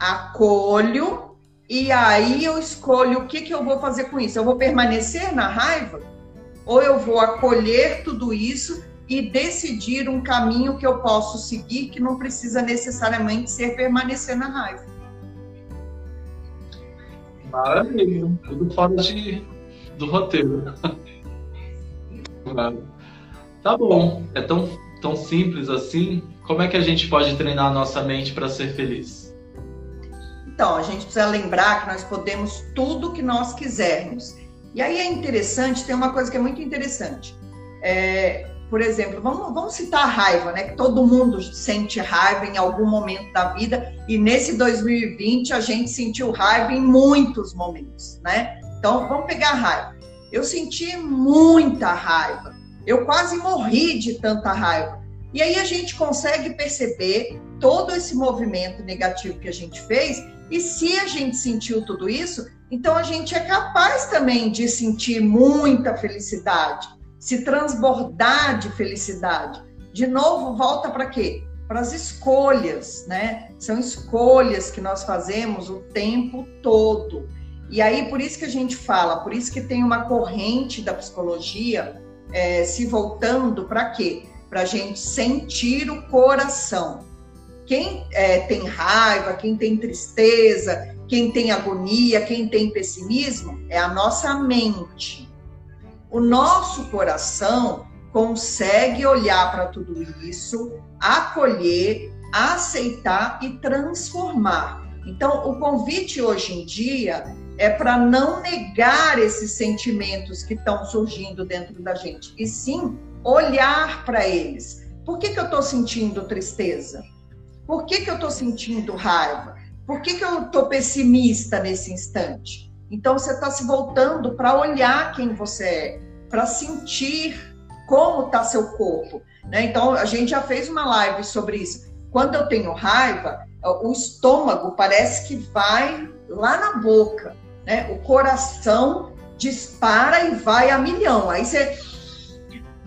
acolho, e aí eu escolho o que, que eu vou fazer com isso. Eu vou permanecer na raiva? Ou eu vou acolher tudo isso e decidir um caminho que eu posso seguir que não precisa necessariamente ser permanecer na raiva. Maravilha, tudo fora de, do roteiro. tá bom, é tão, tão simples assim. Como é que a gente pode treinar a nossa mente para ser feliz? Então, a gente precisa lembrar que nós podemos tudo que nós quisermos. E aí é interessante, tem uma coisa que é muito interessante. É, por exemplo, vamos, vamos citar a raiva, né? Que todo mundo sente raiva em algum momento da vida, e nesse 2020 a gente sentiu raiva em muitos momentos, né? Então, vamos pegar a raiva. Eu senti muita raiva, eu quase morri de tanta raiva. E aí a gente consegue perceber todo esse movimento negativo que a gente fez, e se a gente sentiu tudo isso, então a gente é capaz também de sentir muita felicidade se transbordar de felicidade. De novo, volta para quê? Para as escolhas, né? São escolhas que nós fazemos o tempo todo. E aí, por isso que a gente fala, por isso que tem uma corrente da psicologia é, se voltando para quê? Para a gente sentir o coração. Quem é, tem raiva, quem tem tristeza, quem tem agonia, quem tem pessimismo, é a nossa mente o nosso coração consegue olhar para tudo isso, acolher, aceitar e transformar. Então, o convite hoje em dia é para não negar esses sentimentos que estão surgindo dentro da gente, e sim olhar para eles. Por que, que eu estou sentindo tristeza? Por que, que eu estou sentindo raiva? Por que, que eu estou pessimista nesse instante? Então, você está se voltando para olhar quem você é, para sentir como está seu corpo. Né? Então, a gente já fez uma live sobre isso. Quando eu tenho raiva, o estômago parece que vai lá na boca, né? O coração dispara e vai a milhão. Aí você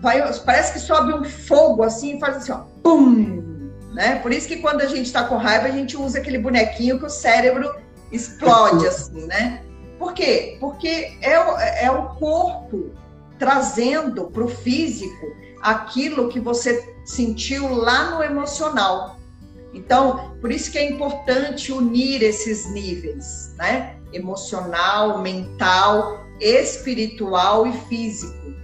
vai, parece que sobe um fogo assim e faz assim, ó, pum, né? Por isso que quando a gente está com raiva, a gente usa aquele bonequinho que o cérebro explode assim, né? Por quê? Porque é o, é o corpo trazendo para o físico aquilo que você sentiu lá no emocional. Então, por isso que é importante unir esses níveis, né? Emocional, mental, espiritual e físico.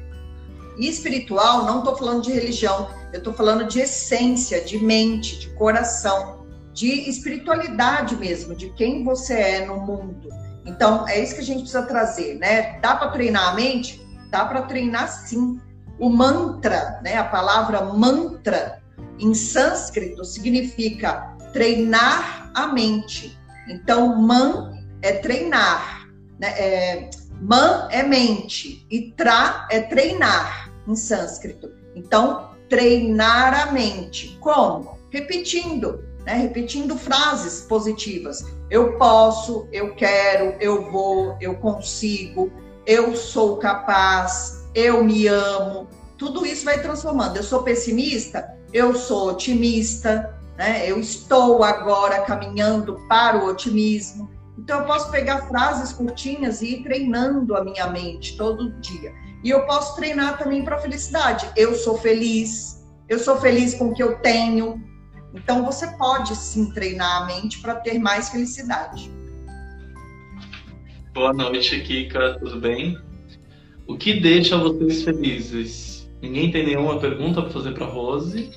E espiritual, não estou falando de religião, eu estou falando de essência, de mente, de coração, de espiritualidade mesmo, de quem você é no mundo. Então, é isso que a gente precisa trazer, né? Dá para treinar a mente? dá para treinar sim. O mantra, né, a palavra mantra em sânscrito significa treinar a mente. Então, man é treinar, né? É, Man é mente e tra é treinar em sânscrito. Então, treinar a mente. Como? Repetindo, né? Repetindo frases positivas. Eu posso, eu quero, eu vou, eu consigo, eu sou capaz, eu me amo. Tudo isso vai transformando. Eu sou pessimista, eu sou otimista, né? Eu estou agora caminhando para o otimismo. Então eu posso pegar frases curtinhas e ir treinando a minha mente todo dia. E eu posso treinar também para a felicidade. Eu sou feliz, eu sou feliz com o que eu tenho. Então você pode sim treinar a mente para ter mais felicidade. Boa noite, Kika, tudo bem? O que deixa vocês felizes? Ninguém tem nenhuma pergunta para fazer para Rose?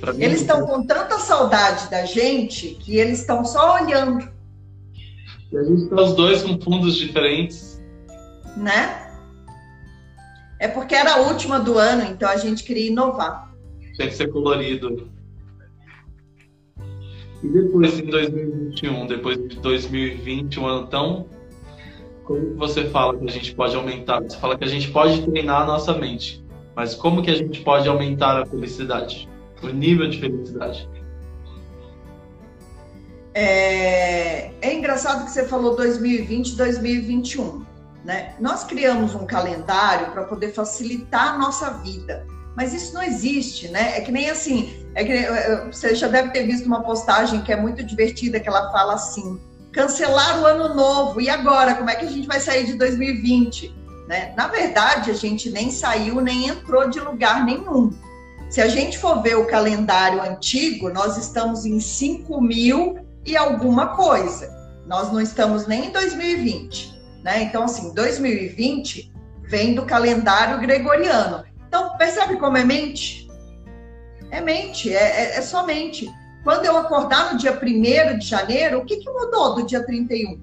Pra eles estão com tanta saudade da gente que eles estão só olhando. E a gente está os dois com fundos diferentes. Né? É porque era a última do ano, então a gente queria inovar. Tem que ser colorido. E depois em 2021, depois de 2020, um ano tão. Como você fala que a gente pode aumentar? Você fala que a gente pode treinar a nossa mente. Mas como que a gente pode aumentar a felicidade? O nível de felicidade? É, é engraçado que você falou 2020, 2021. Né? Nós criamos um calendário para poder facilitar a nossa vida, mas isso não existe, né? É que nem assim, é que, é, é, você já deve ter visto uma postagem que é muito divertida, que ela fala assim: cancelar o ano novo, e agora? Como é que a gente vai sair de 2020? Né? Na verdade, a gente nem saiu, nem entrou de lugar nenhum. Se a gente for ver o calendário antigo, nós estamos em 5 mil e alguma coisa. Nós não estamos nem em 2020. Né? Então, assim, 2020 vem do calendário gregoriano. Então, percebe como é mente? É mente, é, é, é só mente. Quando eu acordar no dia 1 de janeiro, o que, que mudou do dia 31?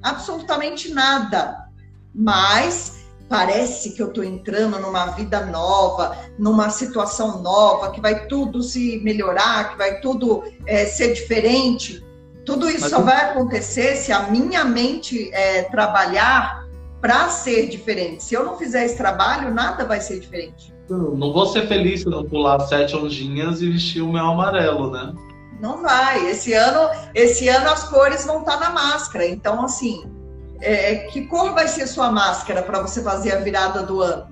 Absolutamente nada. Mas parece que eu estou entrando numa vida nova, numa situação nova, que vai tudo se melhorar, que vai tudo é, ser diferente. Tudo isso Mas só vai acontecer se a minha mente é, trabalhar para ser diferente. Se eu não fizer esse trabalho, nada vai ser diferente. Não, não vou ser feliz se não pular sete ondinhas e vestir o meu amarelo, né? Não vai. Esse ano, esse ano as cores vão estar tá na máscara. Então, assim, é, que cor vai ser sua máscara para você fazer a virada do ano?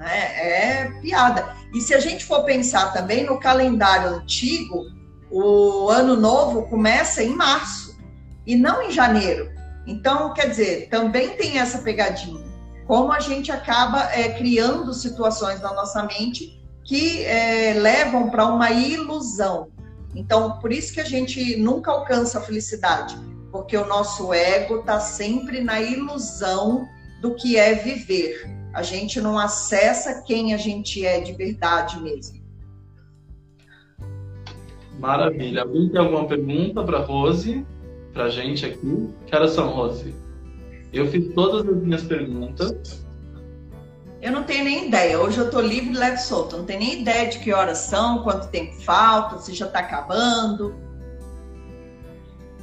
É, é piada. E se a gente for pensar também no calendário antigo, o ano novo começa em março e não em janeiro. Então, quer dizer, também tem essa pegadinha. Como a gente acaba é, criando situações na nossa mente que é, levam para uma ilusão. Então, por isso que a gente nunca alcança a felicidade, porque o nosso ego está sempre na ilusão do que é viver. A gente não acessa quem a gente é de verdade mesmo. Maravilha. Alguém tem alguma pergunta para Rose, para a gente aqui? Que horas são, Rose? Eu fiz todas as minhas perguntas. Eu não tenho nem ideia. Hoje eu estou livre, leve solto. Não tenho nem ideia de que horas são, quanto tempo falta, se já está acabando.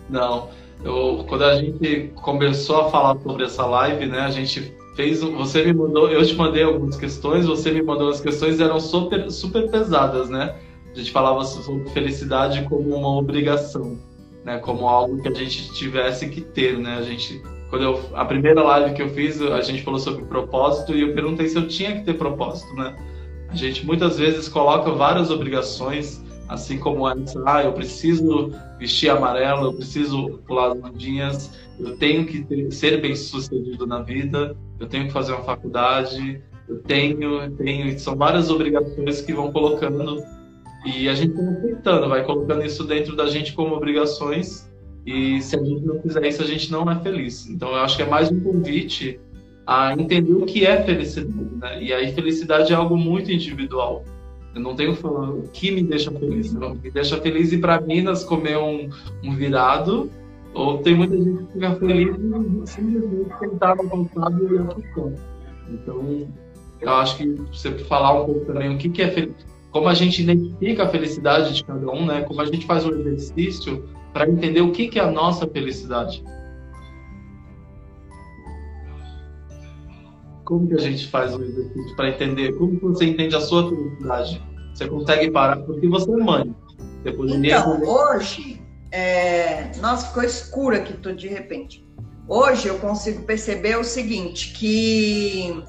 Não. Eu, quando a gente começou a falar sobre essa live, né, a gente fez, você me mandou, eu te mandei algumas questões, você me mandou as questões eram super, super pesadas, né? a gente falava sobre felicidade como uma obrigação, né? Como algo que a gente tivesse que ter, né? A gente, quando eu, a primeira live que eu fiz, a gente falou sobre propósito e eu perguntei se eu tinha que ter propósito, né? A gente muitas vezes coloca várias obrigações, assim como antes, ah, eu preciso vestir amarelo, eu preciso pular as ondinhas, eu tenho que ter, ser bem sucedido na vida, eu tenho que fazer uma faculdade, eu tenho, tenho, são várias obrigações que vão colocando e a gente vai aceitando, vai colocando isso dentro da gente como obrigações. E se a gente não fizer isso, a gente não é feliz. Então eu acho que é mais um convite a entender o que é felicidade. Né? E aí, felicidade é algo muito individual. Eu não tenho o que me deixa feliz. Não. Me deixa feliz ir para Minas comer um, um virado. Ou tem muita gente que fica feliz e simplesmente sentar no computador e Então, eu acho que você falar um pouco também o que, que é felicidade como a gente identifica a felicidade de cada um, né? Como a gente faz um exercício para entender o que, que é a nossa felicidade. Como que a gente faz o exercício para entender? Como que você entende a sua felicidade? Você consegue parar porque você é mãe. Você então, hoje, é... nossa, ficou escuro aqui tudo de repente. Hoje eu consigo perceber o seguinte, que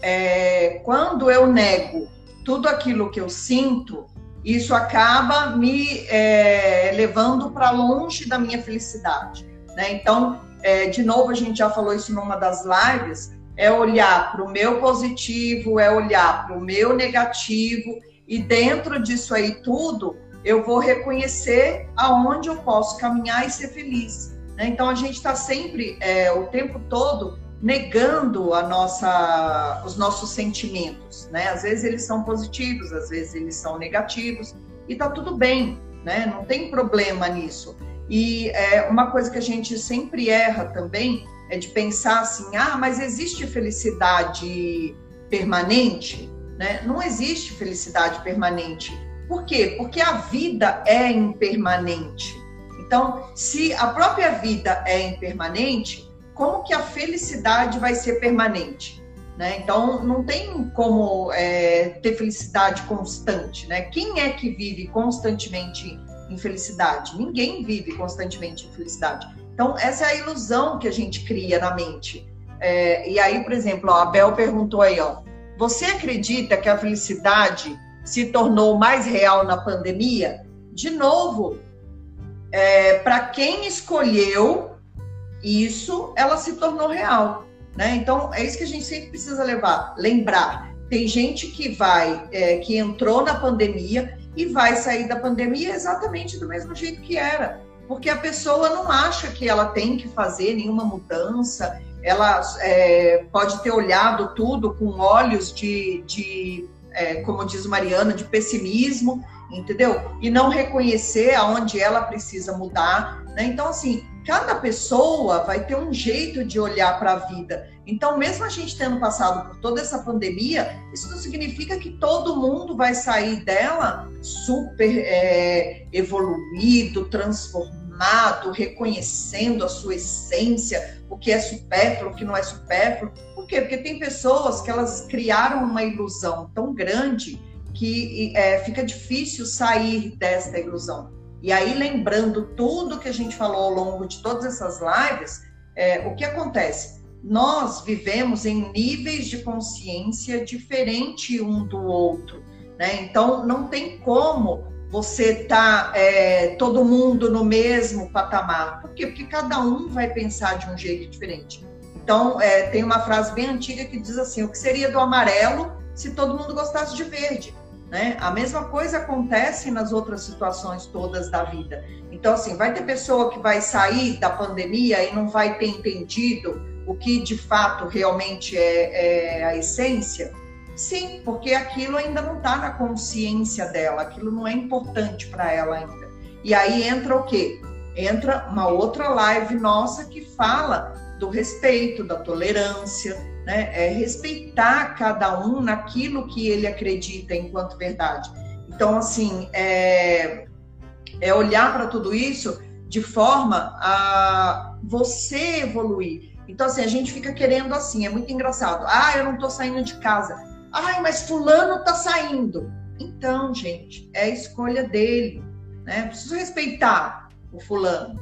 é, quando eu nego tudo aquilo que eu sinto, isso acaba me é, levando para longe da minha felicidade. Né? Então, é, de novo, a gente já falou isso numa das lives, é olhar para o meu positivo, é olhar para o meu negativo, e dentro disso aí tudo, eu vou reconhecer aonde eu posso caminhar e ser feliz. Né? Então a gente está sempre, é, o tempo todo, negando a nossa, os nossos sentimentos. Né? Às vezes eles são positivos, às vezes eles são negativos, e tá tudo bem, né? não tem problema nisso. E é, uma coisa que a gente sempre erra também é de pensar assim: ah, mas existe felicidade permanente? Né? Não existe felicidade permanente. Por quê? Porque a vida é impermanente. Então, se a própria vida é impermanente, como que a felicidade vai ser permanente? Né? Então, não tem como é, ter felicidade constante. Né? Quem é que vive constantemente em felicidade? Ninguém vive constantemente em felicidade. Então, essa é a ilusão que a gente cria na mente. É, e aí, por exemplo, ó, a Bel perguntou aí, ó, você acredita que a felicidade se tornou mais real na pandemia? De novo, é, para quem escolheu isso, ela se tornou real. Né? Então, é isso que a gente sempre precisa levar, lembrar. Tem gente que vai, é, que entrou na pandemia e vai sair da pandemia exatamente do mesmo jeito que era. Porque a pessoa não acha que ela tem que fazer nenhuma mudança, ela é, pode ter olhado tudo com olhos de, de é, como diz Mariana, de pessimismo, entendeu? E não reconhecer aonde ela precisa mudar. Né? Então, assim, cada pessoa vai ter um jeito de olhar para a vida. Então, mesmo a gente tendo passado por toda essa pandemia, isso não significa que todo mundo vai sair dela super é, evoluído, transformado, reconhecendo a sua essência, o que é supérfluo, o que não é supérfluo. Por quê? Porque tem pessoas que elas criaram uma ilusão tão grande que é, fica difícil sair desta ilusão. E aí, lembrando tudo que a gente falou ao longo de todas essas lives, é, o que acontece? Nós vivemos em níveis de consciência diferente um do outro, né? Então, não tem como você tá é, todo mundo no mesmo patamar. Por quê? Porque cada um vai pensar de um jeito diferente. Então, é, tem uma frase bem antiga que diz assim: o que seria do amarelo se todo mundo gostasse de verde? Né? A mesma coisa acontece nas outras situações todas da vida. Então, assim, vai ter pessoa que vai sair da pandemia e não vai ter entendido o que de fato realmente é, é a essência? Sim, porque aquilo ainda não está na consciência dela, aquilo não é importante para ela ainda. E aí entra o quê? Entra uma outra live nossa que fala do respeito, da tolerância, né? É respeitar cada um naquilo que ele acredita enquanto verdade. Então, assim, é, é olhar para tudo isso de forma a você evoluir. Então, assim, a gente fica querendo assim, é muito engraçado. Ah, eu não estou saindo de casa. Ai, mas fulano está saindo. Então, gente, é a escolha dele, né? Preciso respeitar o fulano.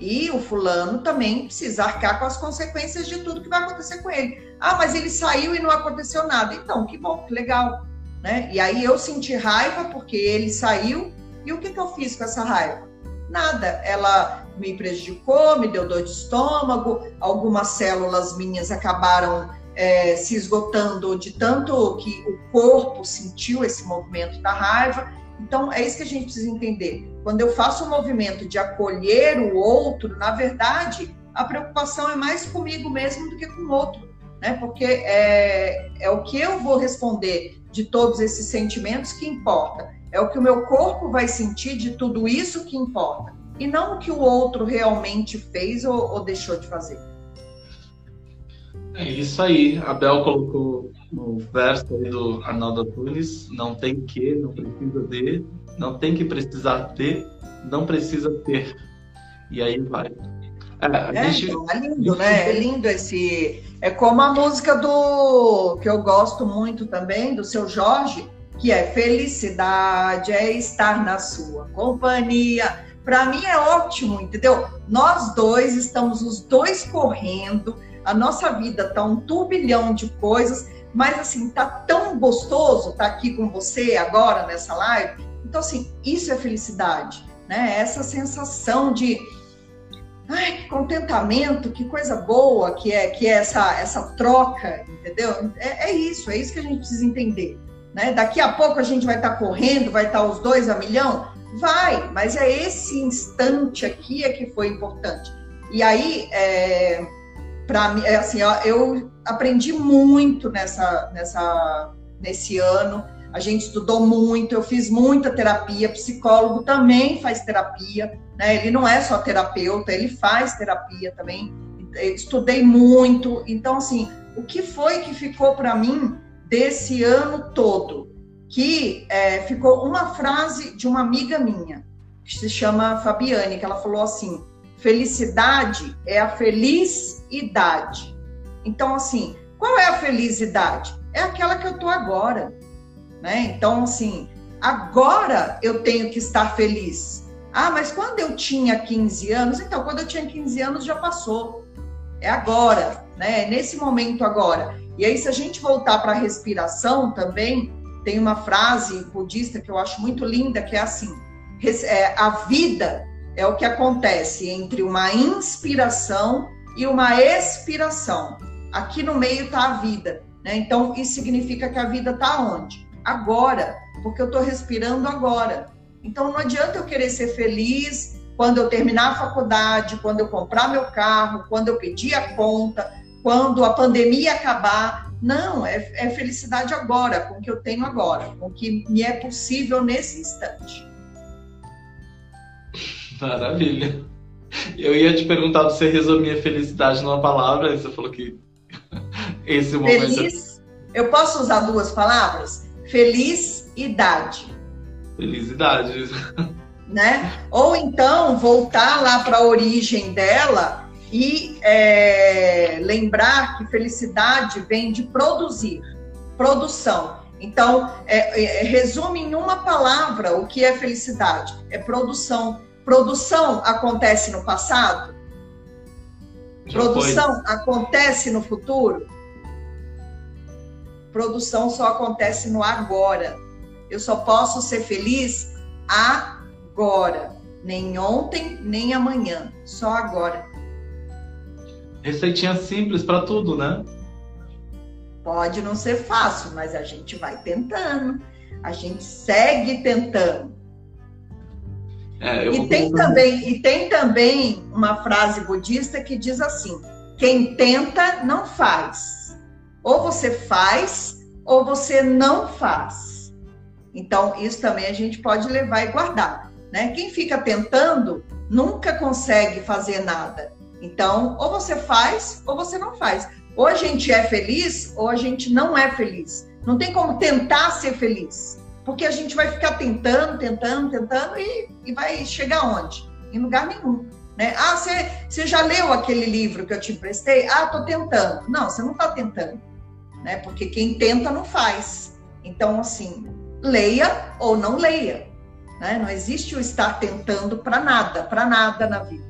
E o fulano também precisa arcar com as consequências de tudo que vai acontecer com ele. Ah, mas ele saiu e não aconteceu nada. Então, que bom, que legal. Né? E aí eu senti raiva porque ele saiu. E o que, que eu fiz com essa raiva? Nada. Ela me prejudicou, me deu dor de estômago, algumas células minhas acabaram é, se esgotando de tanto que o corpo sentiu esse movimento da raiva. Então, é isso que a gente precisa entender. Quando eu faço o um movimento de acolher o outro, na verdade, a preocupação é mais comigo mesmo do que com o outro, né? Porque é, é o que eu vou responder de todos esses sentimentos que importa. É o que o meu corpo vai sentir de tudo isso que importa. E não o que o outro realmente fez ou, ou deixou de fazer. É isso aí. A Bel colocou no verso aí do Arnaldo Antunes, não tem que, não precisa de, não tem que precisar ter, não precisa ter. E aí vai. É, é, gente... é lindo, né? É lindo esse. É como a música do que eu gosto muito também, do seu Jorge, que é Felicidade é estar na sua companhia. Para mim é ótimo, entendeu? Nós dois estamos os dois correndo, a nossa vida tá um turbilhão de coisas, mas assim, tá tão gostoso estar tá aqui com você agora nessa live. Então, assim, isso é felicidade, né? Essa sensação de ai, que contentamento, que coisa boa que é que é essa, essa troca, entendeu? É, é isso, é isso que a gente precisa entender. Né? Daqui a pouco a gente vai estar tá correndo, vai estar tá os dois a milhão? Vai, mas é esse instante aqui é que foi importante. E aí, é, para mim, é assim, eu aprendi muito nessa, nessa, nesse ano. A gente estudou muito, eu fiz muita terapia, psicólogo também faz terapia, né? Ele não é só terapeuta, ele faz terapia também. Estudei muito, então assim, o que foi que ficou para mim desse ano todo? Que é, ficou uma frase de uma amiga minha, que se chama Fabiane, que ela falou assim: felicidade é a feliz idade. Então, assim, qual é a felicidade? É aquela que eu tô agora né? Então, assim, agora eu tenho que estar feliz. Ah, mas quando eu tinha 15 anos, então, quando eu tinha 15 anos já passou. É agora, né? É nesse momento agora. E aí, se a gente voltar para a respiração também, tem uma frase budista que eu acho muito linda, que é assim: é, a vida é o que acontece entre uma inspiração e uma expiração. Aqui no meio está a vida. Né? Então, isso significa que a vida está onde? agora, porque eu estou respirando agora. Então não adianta eu querer ser feliz quando eu terminar a faculdade, quando eu comprar meu carro, quando eu pedir a conta, quando a pandemia acabar. Não, é, é felicidade agora, com o que eu tenho agora, com o que me é possível nesse instante. Maravilha. Eu ia te perguntar se você resumia felicidade numa palavra, e você falou que esse momento. Feliz. Eu posso usar duas palavras? felicidade. Felicidade. Né? Ou então voltar lá para a origem dela e é, lembrar que felicidade vem de produzir, produção. Então, é, é, resume em uma palavra o que é felicidade: é produção. Produção acontece no passado? Já produção foi. acontece no futuro? Produção só acontece no agora. Eu só posso ser feliz agora. Nem ontem, nem amanhã. Só agora. Receitinha simples para tudo, né? Pode não ser fácil, mas a gente vai tentando. A gente segue tentando. É, e, tem também, e tem também uma frase budista que diz assim: quem tenta não faz ou você faz, ou você não faz. Então, isso também a gente pode levar e guardar. Né? Quem fica tentando nunca consegue fazer nada. Então, ou você faz, ou você não faz. Ou a gente é feliz, ou a gente não é feliz. Não tem como tentar ser feliz. Porque a gente vai ficar tentando, tentando, tentando e, e vai chegar onde? Em lugar nenhum. Né? Ah, você, já leu aquele livro que eu te emprestei? Ah, estou tentando. Não, você não está tentando né? Porque quem tenta não faz. Então, assim, leia ou não leia, né? Não existe o estar tentando para nada, para nada na vida.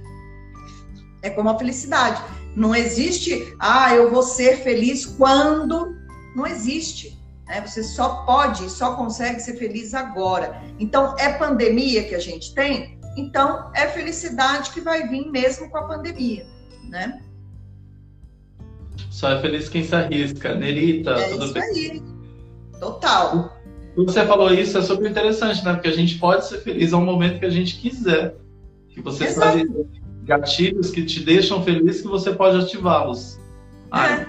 É como a felicidade. Não existe, ah, eu vou ser feliz quando. Não existe. Né? Você só pode, só consegue ser feliz agora. Então, é pandemia que a gente tem? Então, é felicidade que vai vir mesmo com a pandemia, né? Só é feliz quem se arrisca. Nerita, é tudo isso bem? Aí. Total. Você falou isso, é super interessante, né? Porque a gente pode ser feliz ao momento que a gente quiser. Que você Exato. sabe gatilhos que te deixam feliz que você pode ativá-los. Ah, é.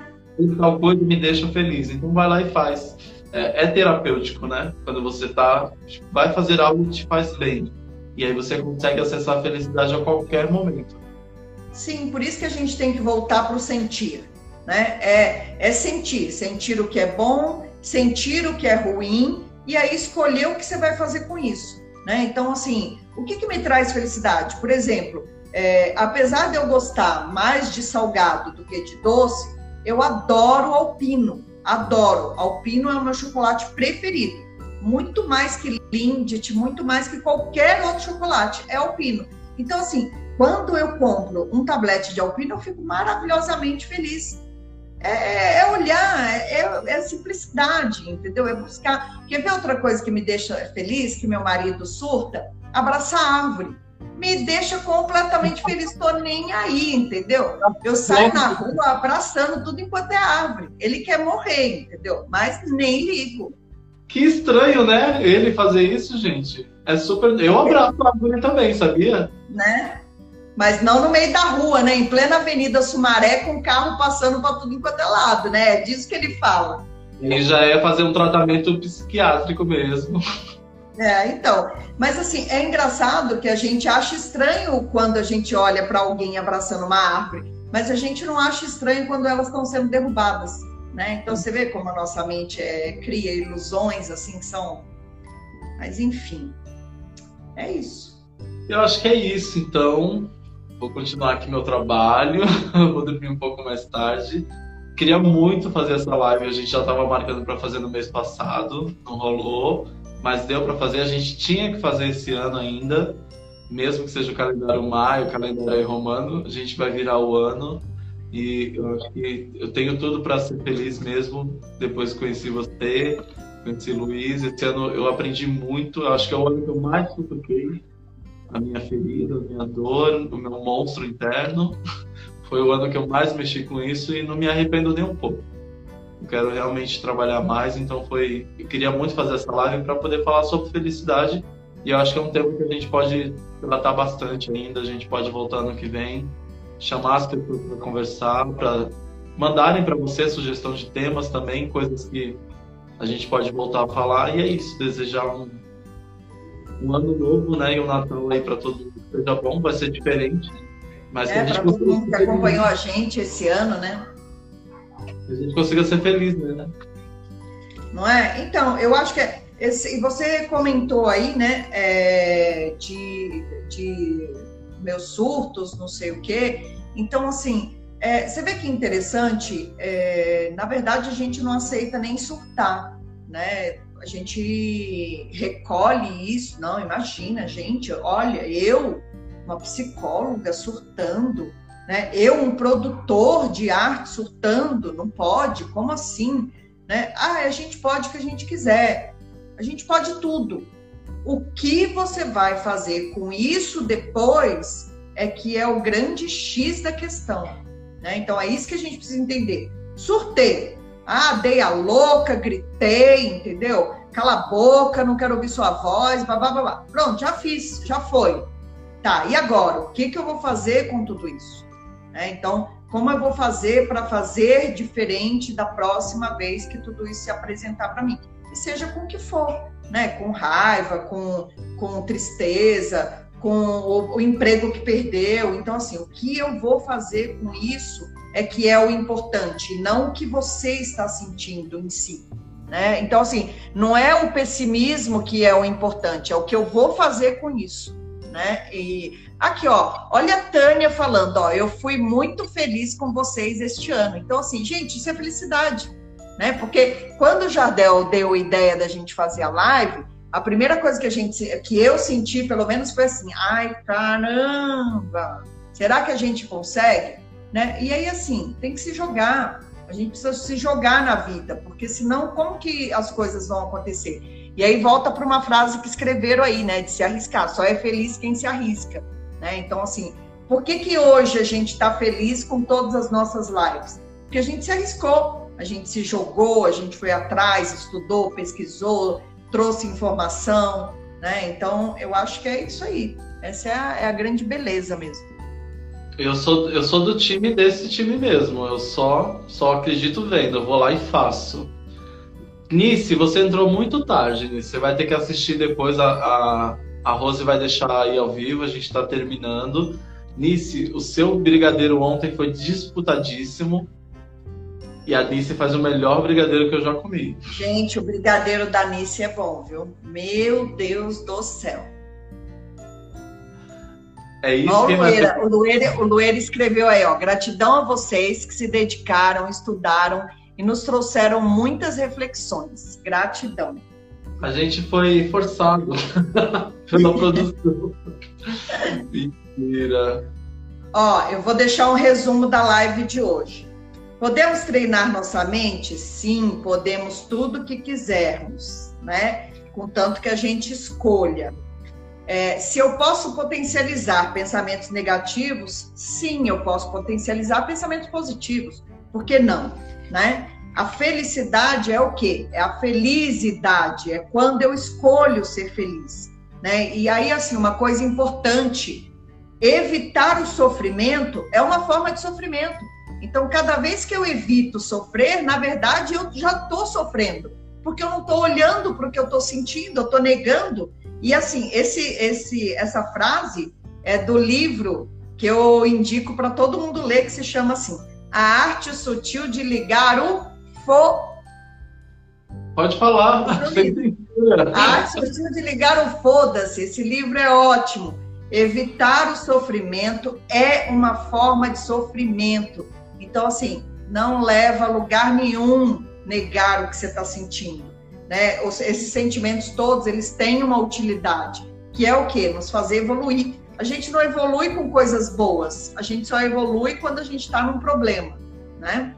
tal coisa me deixa feliz. Então vai lá e faz. É, é terapêutico, né? Quando você tá, vai fazer algo que te faz bem. E aí você consegue acessar a felicidade a qualquer momento. Sim, por isso que a gente tem que voltar para o sentir né? É, é sentir, sentir o que é bom, sentir o que é ruim e aí escolher o que você vai fazer com isso, né? Então, assim, o que, que me traz felicidade? Por exemplo, é, apesar de eu gostar mais de salgado do que de doce, eu adoro alpino. Adoro. Alpino é o meu chocolate preferido. Muito mais que Lindt, muito mais que qualquer outro chocolate. É alpino. Então, assim, quando eu compro um tablete de alpino, eu fico maravilhosamente feliz. É, é, é olhar, é, é, simplicidade, entendeu? É buscar. Quer ver outra coisa que me deixa feliz, que meu marido surta? Abraçar a árvore. Me deixa completamente feliz, tô nem aí, entendeu? Eu saio na rua abraçando tudo enquanto é árvore. Ele quer morrer, entendeu? Mas nem ligo. Que estranho, né? Ele fazer isso, gente. É super. Eu abraço a árvore também, sabia? Né? Mas não no meio da rua, né? Em plena Avenida Sumaré, com o carro passando para tudo enquanto é lado, né? É disso que ele fala. E já é fazer um tratamento psiquiátrico mesmo. É, então. Mas assim, é engraçado que a gente acha estranho quando a gente olha para alguém abraçando uma árvore, mas a gente não acha estranho quando elas estão sendo derrubadas, né? Então você vê como a nossa mente é, cria ilusões assim que são. Mas enfim, é isso. Eu acho que é isso, então vou continuar aqui meu trabalho, vou dormir um pouco mais tarde. Queria muito fazer essa live, a gente já estava marcando para fazer no mês passado, não rolou, mas deu para fazer. A gente tinha que fazer esse ano ainda, mesmo que seja o calendário maio, o calendário romano, a gente vai virar o ano e eu acho que eu tenho tudo para ser feliz mesmo depois que conheci você, conheci Luiz. Esse ano eu aprendi muito, eu acho que é o ano que eu mais suportei a minha ferida, a minha dor, o meu monstro interno. Foi o ano que eu mais mexi com isso e não me arrependo nem um pouco. Eu quero realmente trabalhar mais, então foi. Eu queria muito fazer essa live para poder falar sobre felicidade e eu acho que é um tema que a gente pode tratar bastante ainda. A gente pode voltar no que vem, chamar as pessoas para conversar, para mandarem para você sugestão de temas também, coisas que a gente pode voltar a falar. E é isso. Desejar um um ano novo, né? E um Natal aí para todo mundo seja bom, vai ser diferente. Mas é, para todo mundo que acompanhou a gente esse ano, né? A gente consiga ser feliz, né? Não é? Então, eu acho que é, esse, você comentou aí, né, é, de, de meus surtos, não sei o quê. Então, assim, é, você vê que interessante, é, na verdade, a gente não aceita nem surtar, né? a gente recolhe isso. Não, imagina, gente, olha, eu, uma psicóloga surtando, né? Eu, um produtor de arte surtando, não pode? Como assim? Né? Ah, a gente pode o que a gente quiser. A gente pode tudo. O que você vai fazer com isso depois é que é o grande X da questão. Né? Então é isso que a gente precisa entender. Surtei. Ah, dei a louca, gritei, entendeu? Cala a boca, não quero ouvir sua voz, blá, blá, blá. Pronto, já fiz, já foi. Tá, e agora? O que, que eu vou fazer com tudo isso? É, então, como eu vou fazer para fazer diferente da próxima vez que tudo isso se apresentar para mim? E seja com o que for, né? Com raiva, com, com tristeza, com o, o emprego que perdeu. Então, assim, o que eu vou fazer com isso é que é o importante, não o que você está sentindo em si. Né? Então, assim, não é o pessimismo que é o importante, é o que eu vou fazer com isso. Né? E aqui, ó, olha a Tânia falando, ó, eu fui muito feliz com vocês este ano. Então, assim, gente, isso é felicidade, né? Porque quando o Jardel deu a ideia da gente fazer a live, a primeira coisa que a gente, que eu senti, pelo menos, foi assim, ai, caramba, será que a gente consegue? Né? E aí, assim, tem que se jogar. A gente precisa se jogar na vida, porque senão, como que as coisas vão acontecer? E aí volta para uma frase que escreveram aí, né? De se arriscar. Só é feliz quem se arrisca. Né? Então, assim, por que, que hoje a gente está feliz com todas as nossas lives? Porque a gente se arriscou, a gente se jogou, a gente foi atrás, estudou, pesquisou, trouxe informação, né? Então, eu acho que é isso aí. Essa é a, é a grande beleza mesmo. Eu sou, eu sou do time desse time mesmo. Eu só, só acredito vendo. Eu vou lá e faço. Nice, você entrou muito tarde, Nice. Você vai ter que assistir depois. A, a, a Rose vai deixar aí ao vivo. A gente está terminando. Nice, o seu brigadeiro ontem foi disputadíssimo. E a Nice faz o melhor brigadeiro que eu já comi. Gente, o brigadeiro da Nice é bom, viu? Meu Deus do céu. É isso ó, que o Lueira, o, Lueira, o Lueira escreveu aí, ó. Gratidão a vocês que se dedicaram, estudaram e nos trouxeram muitas reflexões. Gratidão. A gente foi forçado pela produção. Mentira. Ó, eu vou deixar um resumo da live de hoje. Podemos treinar nossa mente? Sim, podemos tudo que quisermos, né? Contanto que a gente escolha. É, se eu posso potencializar pensamentos negativos, sim, eu posso potencializar pensamentos positivos. Por que não? Né? A felicidade é o quê? É a felicidade, é quando eu escolho ser feliz. Né? E aí, assim, uma coisa importante: evitar o sofrimento é uma forma de sofrimento. Então, cada vez que eu evito sofrer, na verdade, eu já estou sofrendo, porque eu não estou olhando para o que eu estou sentindo, eu estou negando. E assim, esse, esse, essa frase é do livro que eu indico para todo mundo ler, que se chama assim: A Arte Sutil de Ligar o Fo. Pode falar. A Arte Sutil de Ligar o Foda-se. Esse livro é ótimo. Evitar o sofrimento é uma forma de sofrimento. Então, assim, não leva a lugar nenhum negar o que você está sentindo né? Esses sentimentos todos, eles têm uma utilidade, que é o quê? Nos fazer evoluir. A gente não evolui com coisas boas, a gente só evolui quando a gente está num problema, né?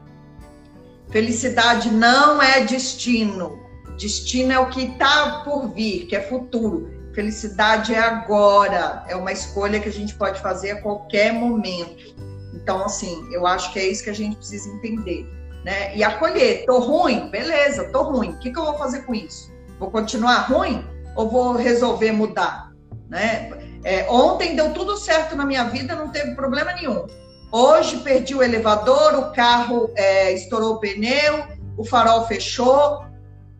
Felicidade não é destino. Destino é o que está por vir, que é futuro. Felicidade é agora, é uma escolha que a gente pode fazer a qualquer momento. Então, assim, eu acho que é isso que a gente precisa entender né? E acolher. Tô ruim, beleza, tô ruim. O que, que eu vou fazer com isso? Vou continuar ruim ou vou resolver mudar? Né? É, ontem deu tudo certo na minha vida, não teve problema nenhum. Hoje perdi o elevador, o carro é, estourou o pneu, o farol fechou.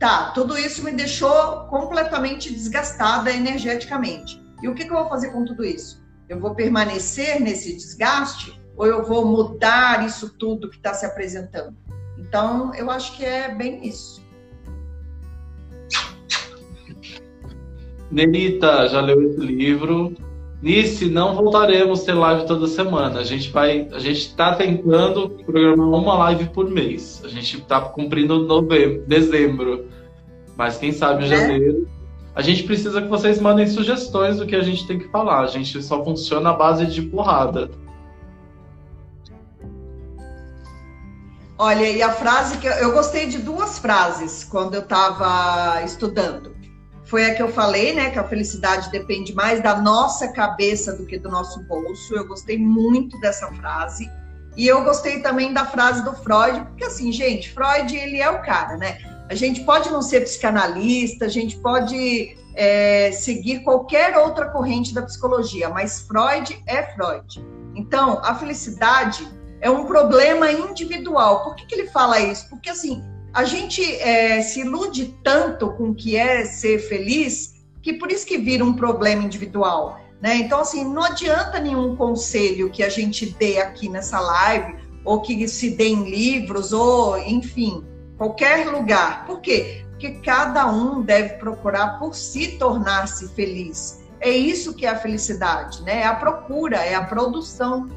Tá, tudo isso me deixou completamente desgastada energeticamente. E o que, que eu vou fazer com tudo isso? Eu vou permanecer nesse desgaste ou eu vou mudar isso tudo que está se apresentando? Então, eu acho que é bem isso. Nenita já leu esse livro. Nice, não voltaremos a ter live toda semana. A gente vai, a gente está tentando programar uma live por mês. A gente está cumprindo novembro, dezembro, mas quem sabe é. janeiro. A gente precisa que vocês mandem sugestões do que a gente tem que falar. A gente só funciona à base de porrada. Olha, e a frase que eu, eu gostei de duas frases quando eu estava estudando. Foi a que eu falei, né? Que a felicidade depende mais da nossa cabeça do que do nosso bolso. Eu gostei muito dessa frase. E eu gostei também da frase do Freud, porque assim, gente, Freud ele é o cara, né? A gente pode não ser psicanalista, a gente pode é, seguir qualquer outra corrente da psicologia, mas Freud é Freud. Então, a felicidade é um problema individual. Por que, que ele fala isso? Porque assim, a gente é, se ilude tanto com o que é ser feliz, que por isso que vira um problema individual. Né? Então, assim, não adianta nenhum conselho que a gente dê aqui nessa live, ou que se dê em livros, ou enfim, qualquer lugar. Por quê? Porque cada um deve procurar por si tornar-se feliz. É isso que é a felicidade, né? É a procura, é a produção.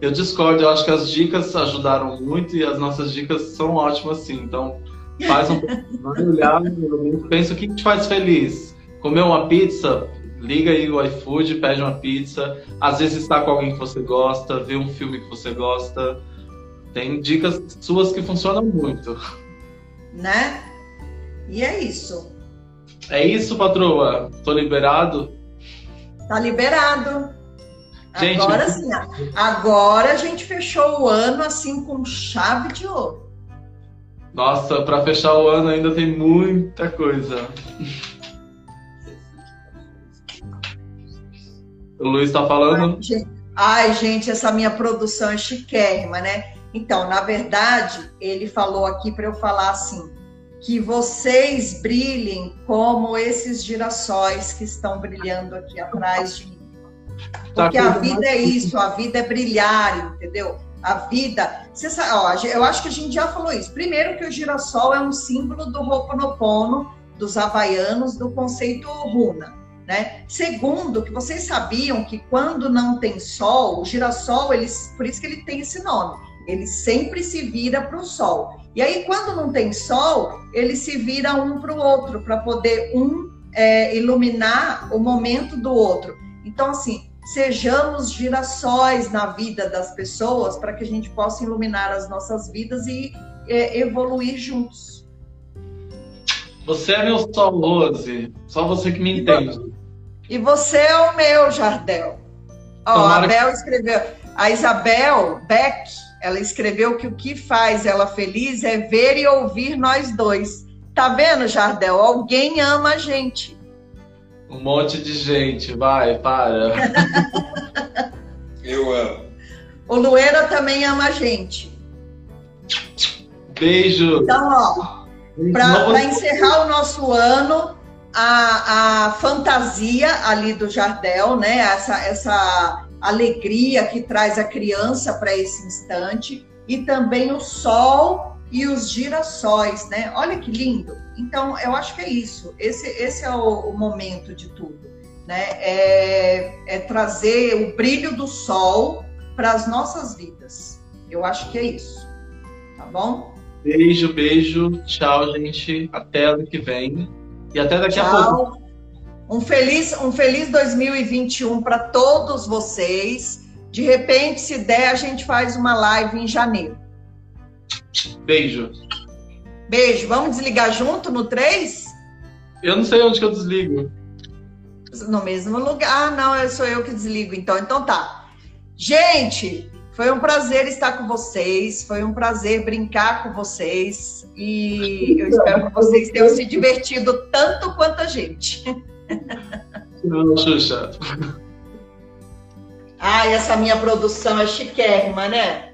Eu discordo, eu acho que as dicas ajudaram muito e as nossas dicas são ótimas sim. Então, faz um vai olhar, pensa o que te faz feliz. Comer uma pizza, liga aí o iFood, pede uma pizza. Às vezes está com alguém que você gosta, vê um filme que você gosta. Tem dicas suas que funcionam muito. Né? E é isso. É isso, patroa. Tô liberado? Tá liberado. Gente, agora sim, agora a gente fechou o ano assim com chave de ouro. Nossa, para fechar o ano ainda tem muita coisa. O Luiz está falando. Ai gente, ai, gente, essa minha produção é chiquérrima, né? Então, na verdade, ele falou aqui para eu falar assim: que vocês brilhem como esses girassóis que estão brilhando aqui atrás de mim. Tá Porque a vida é isso, a vida é brilhar, entendeu? A vida. Você sabe, ó, eu acho que a gente já falou isso. Primeiro, que o girassol é um símbolo do Ho'oponopono, dos havaianos, do conceito runa. Né? Segundo, que vocês sabiam que quando não tem sol, o girassol, eles, por isso que ele tem esse nome, ele sempre se vira para o sol. E aí, quando não tem sol, ele se vira um para o outro, para poder um é, iluminar o momento do outro. Então, assim, sejamos girassóis na vida das pessoas para que a gente possa iluminar as nossas vidas e é, evoluir juntos. Você é meu sol, Rose. Só você que me entende. E você é o meu, Jardel. Ó, a escreveu. A Isabel Beck, ela escreveu que o que faz ela feliz é ver e ouvir nós dois. Tá vendo, Jardel? Alguém ama a gente. Um monte de gente, vai, para. Eu amo. O Luera também ama a gente. Beijo. Então, ó, para encerrar o nosso ano, a, a fantasia ali do Jardel, né? Essa, essa alegria que traz a criança para esse instante, e também o sol e os girassóis, né? Olha que lindo. Então, eu acho que é isso. Esse, esse é o, o momento de tudo, né? É, é trazer o brilho do sol para as nossas vidas. Eu acho que é isso. Tá bom? Beijo, beijo. Tchau, gente. Até ano que vem. E até daqui Tchau. a pouco. Um feliz, um feliz 2021 para todos vocês. De repente, se der, a gente faz uma live em janeiro. Beijo. Beijo. Vamos desligar junto no 3? Eu não sei onde que eu desligo. No mesmo lugar. Ah, não, sou eu que desligo, então. Então tá. Gente, foi um prazer estar com vocês. Foi um prazer brincar com vocês. E eu espero que vocês tenham se divertido tanto quanto a gente. Não, Xuxa. Ai, essa minha produção é chiquérrima, né?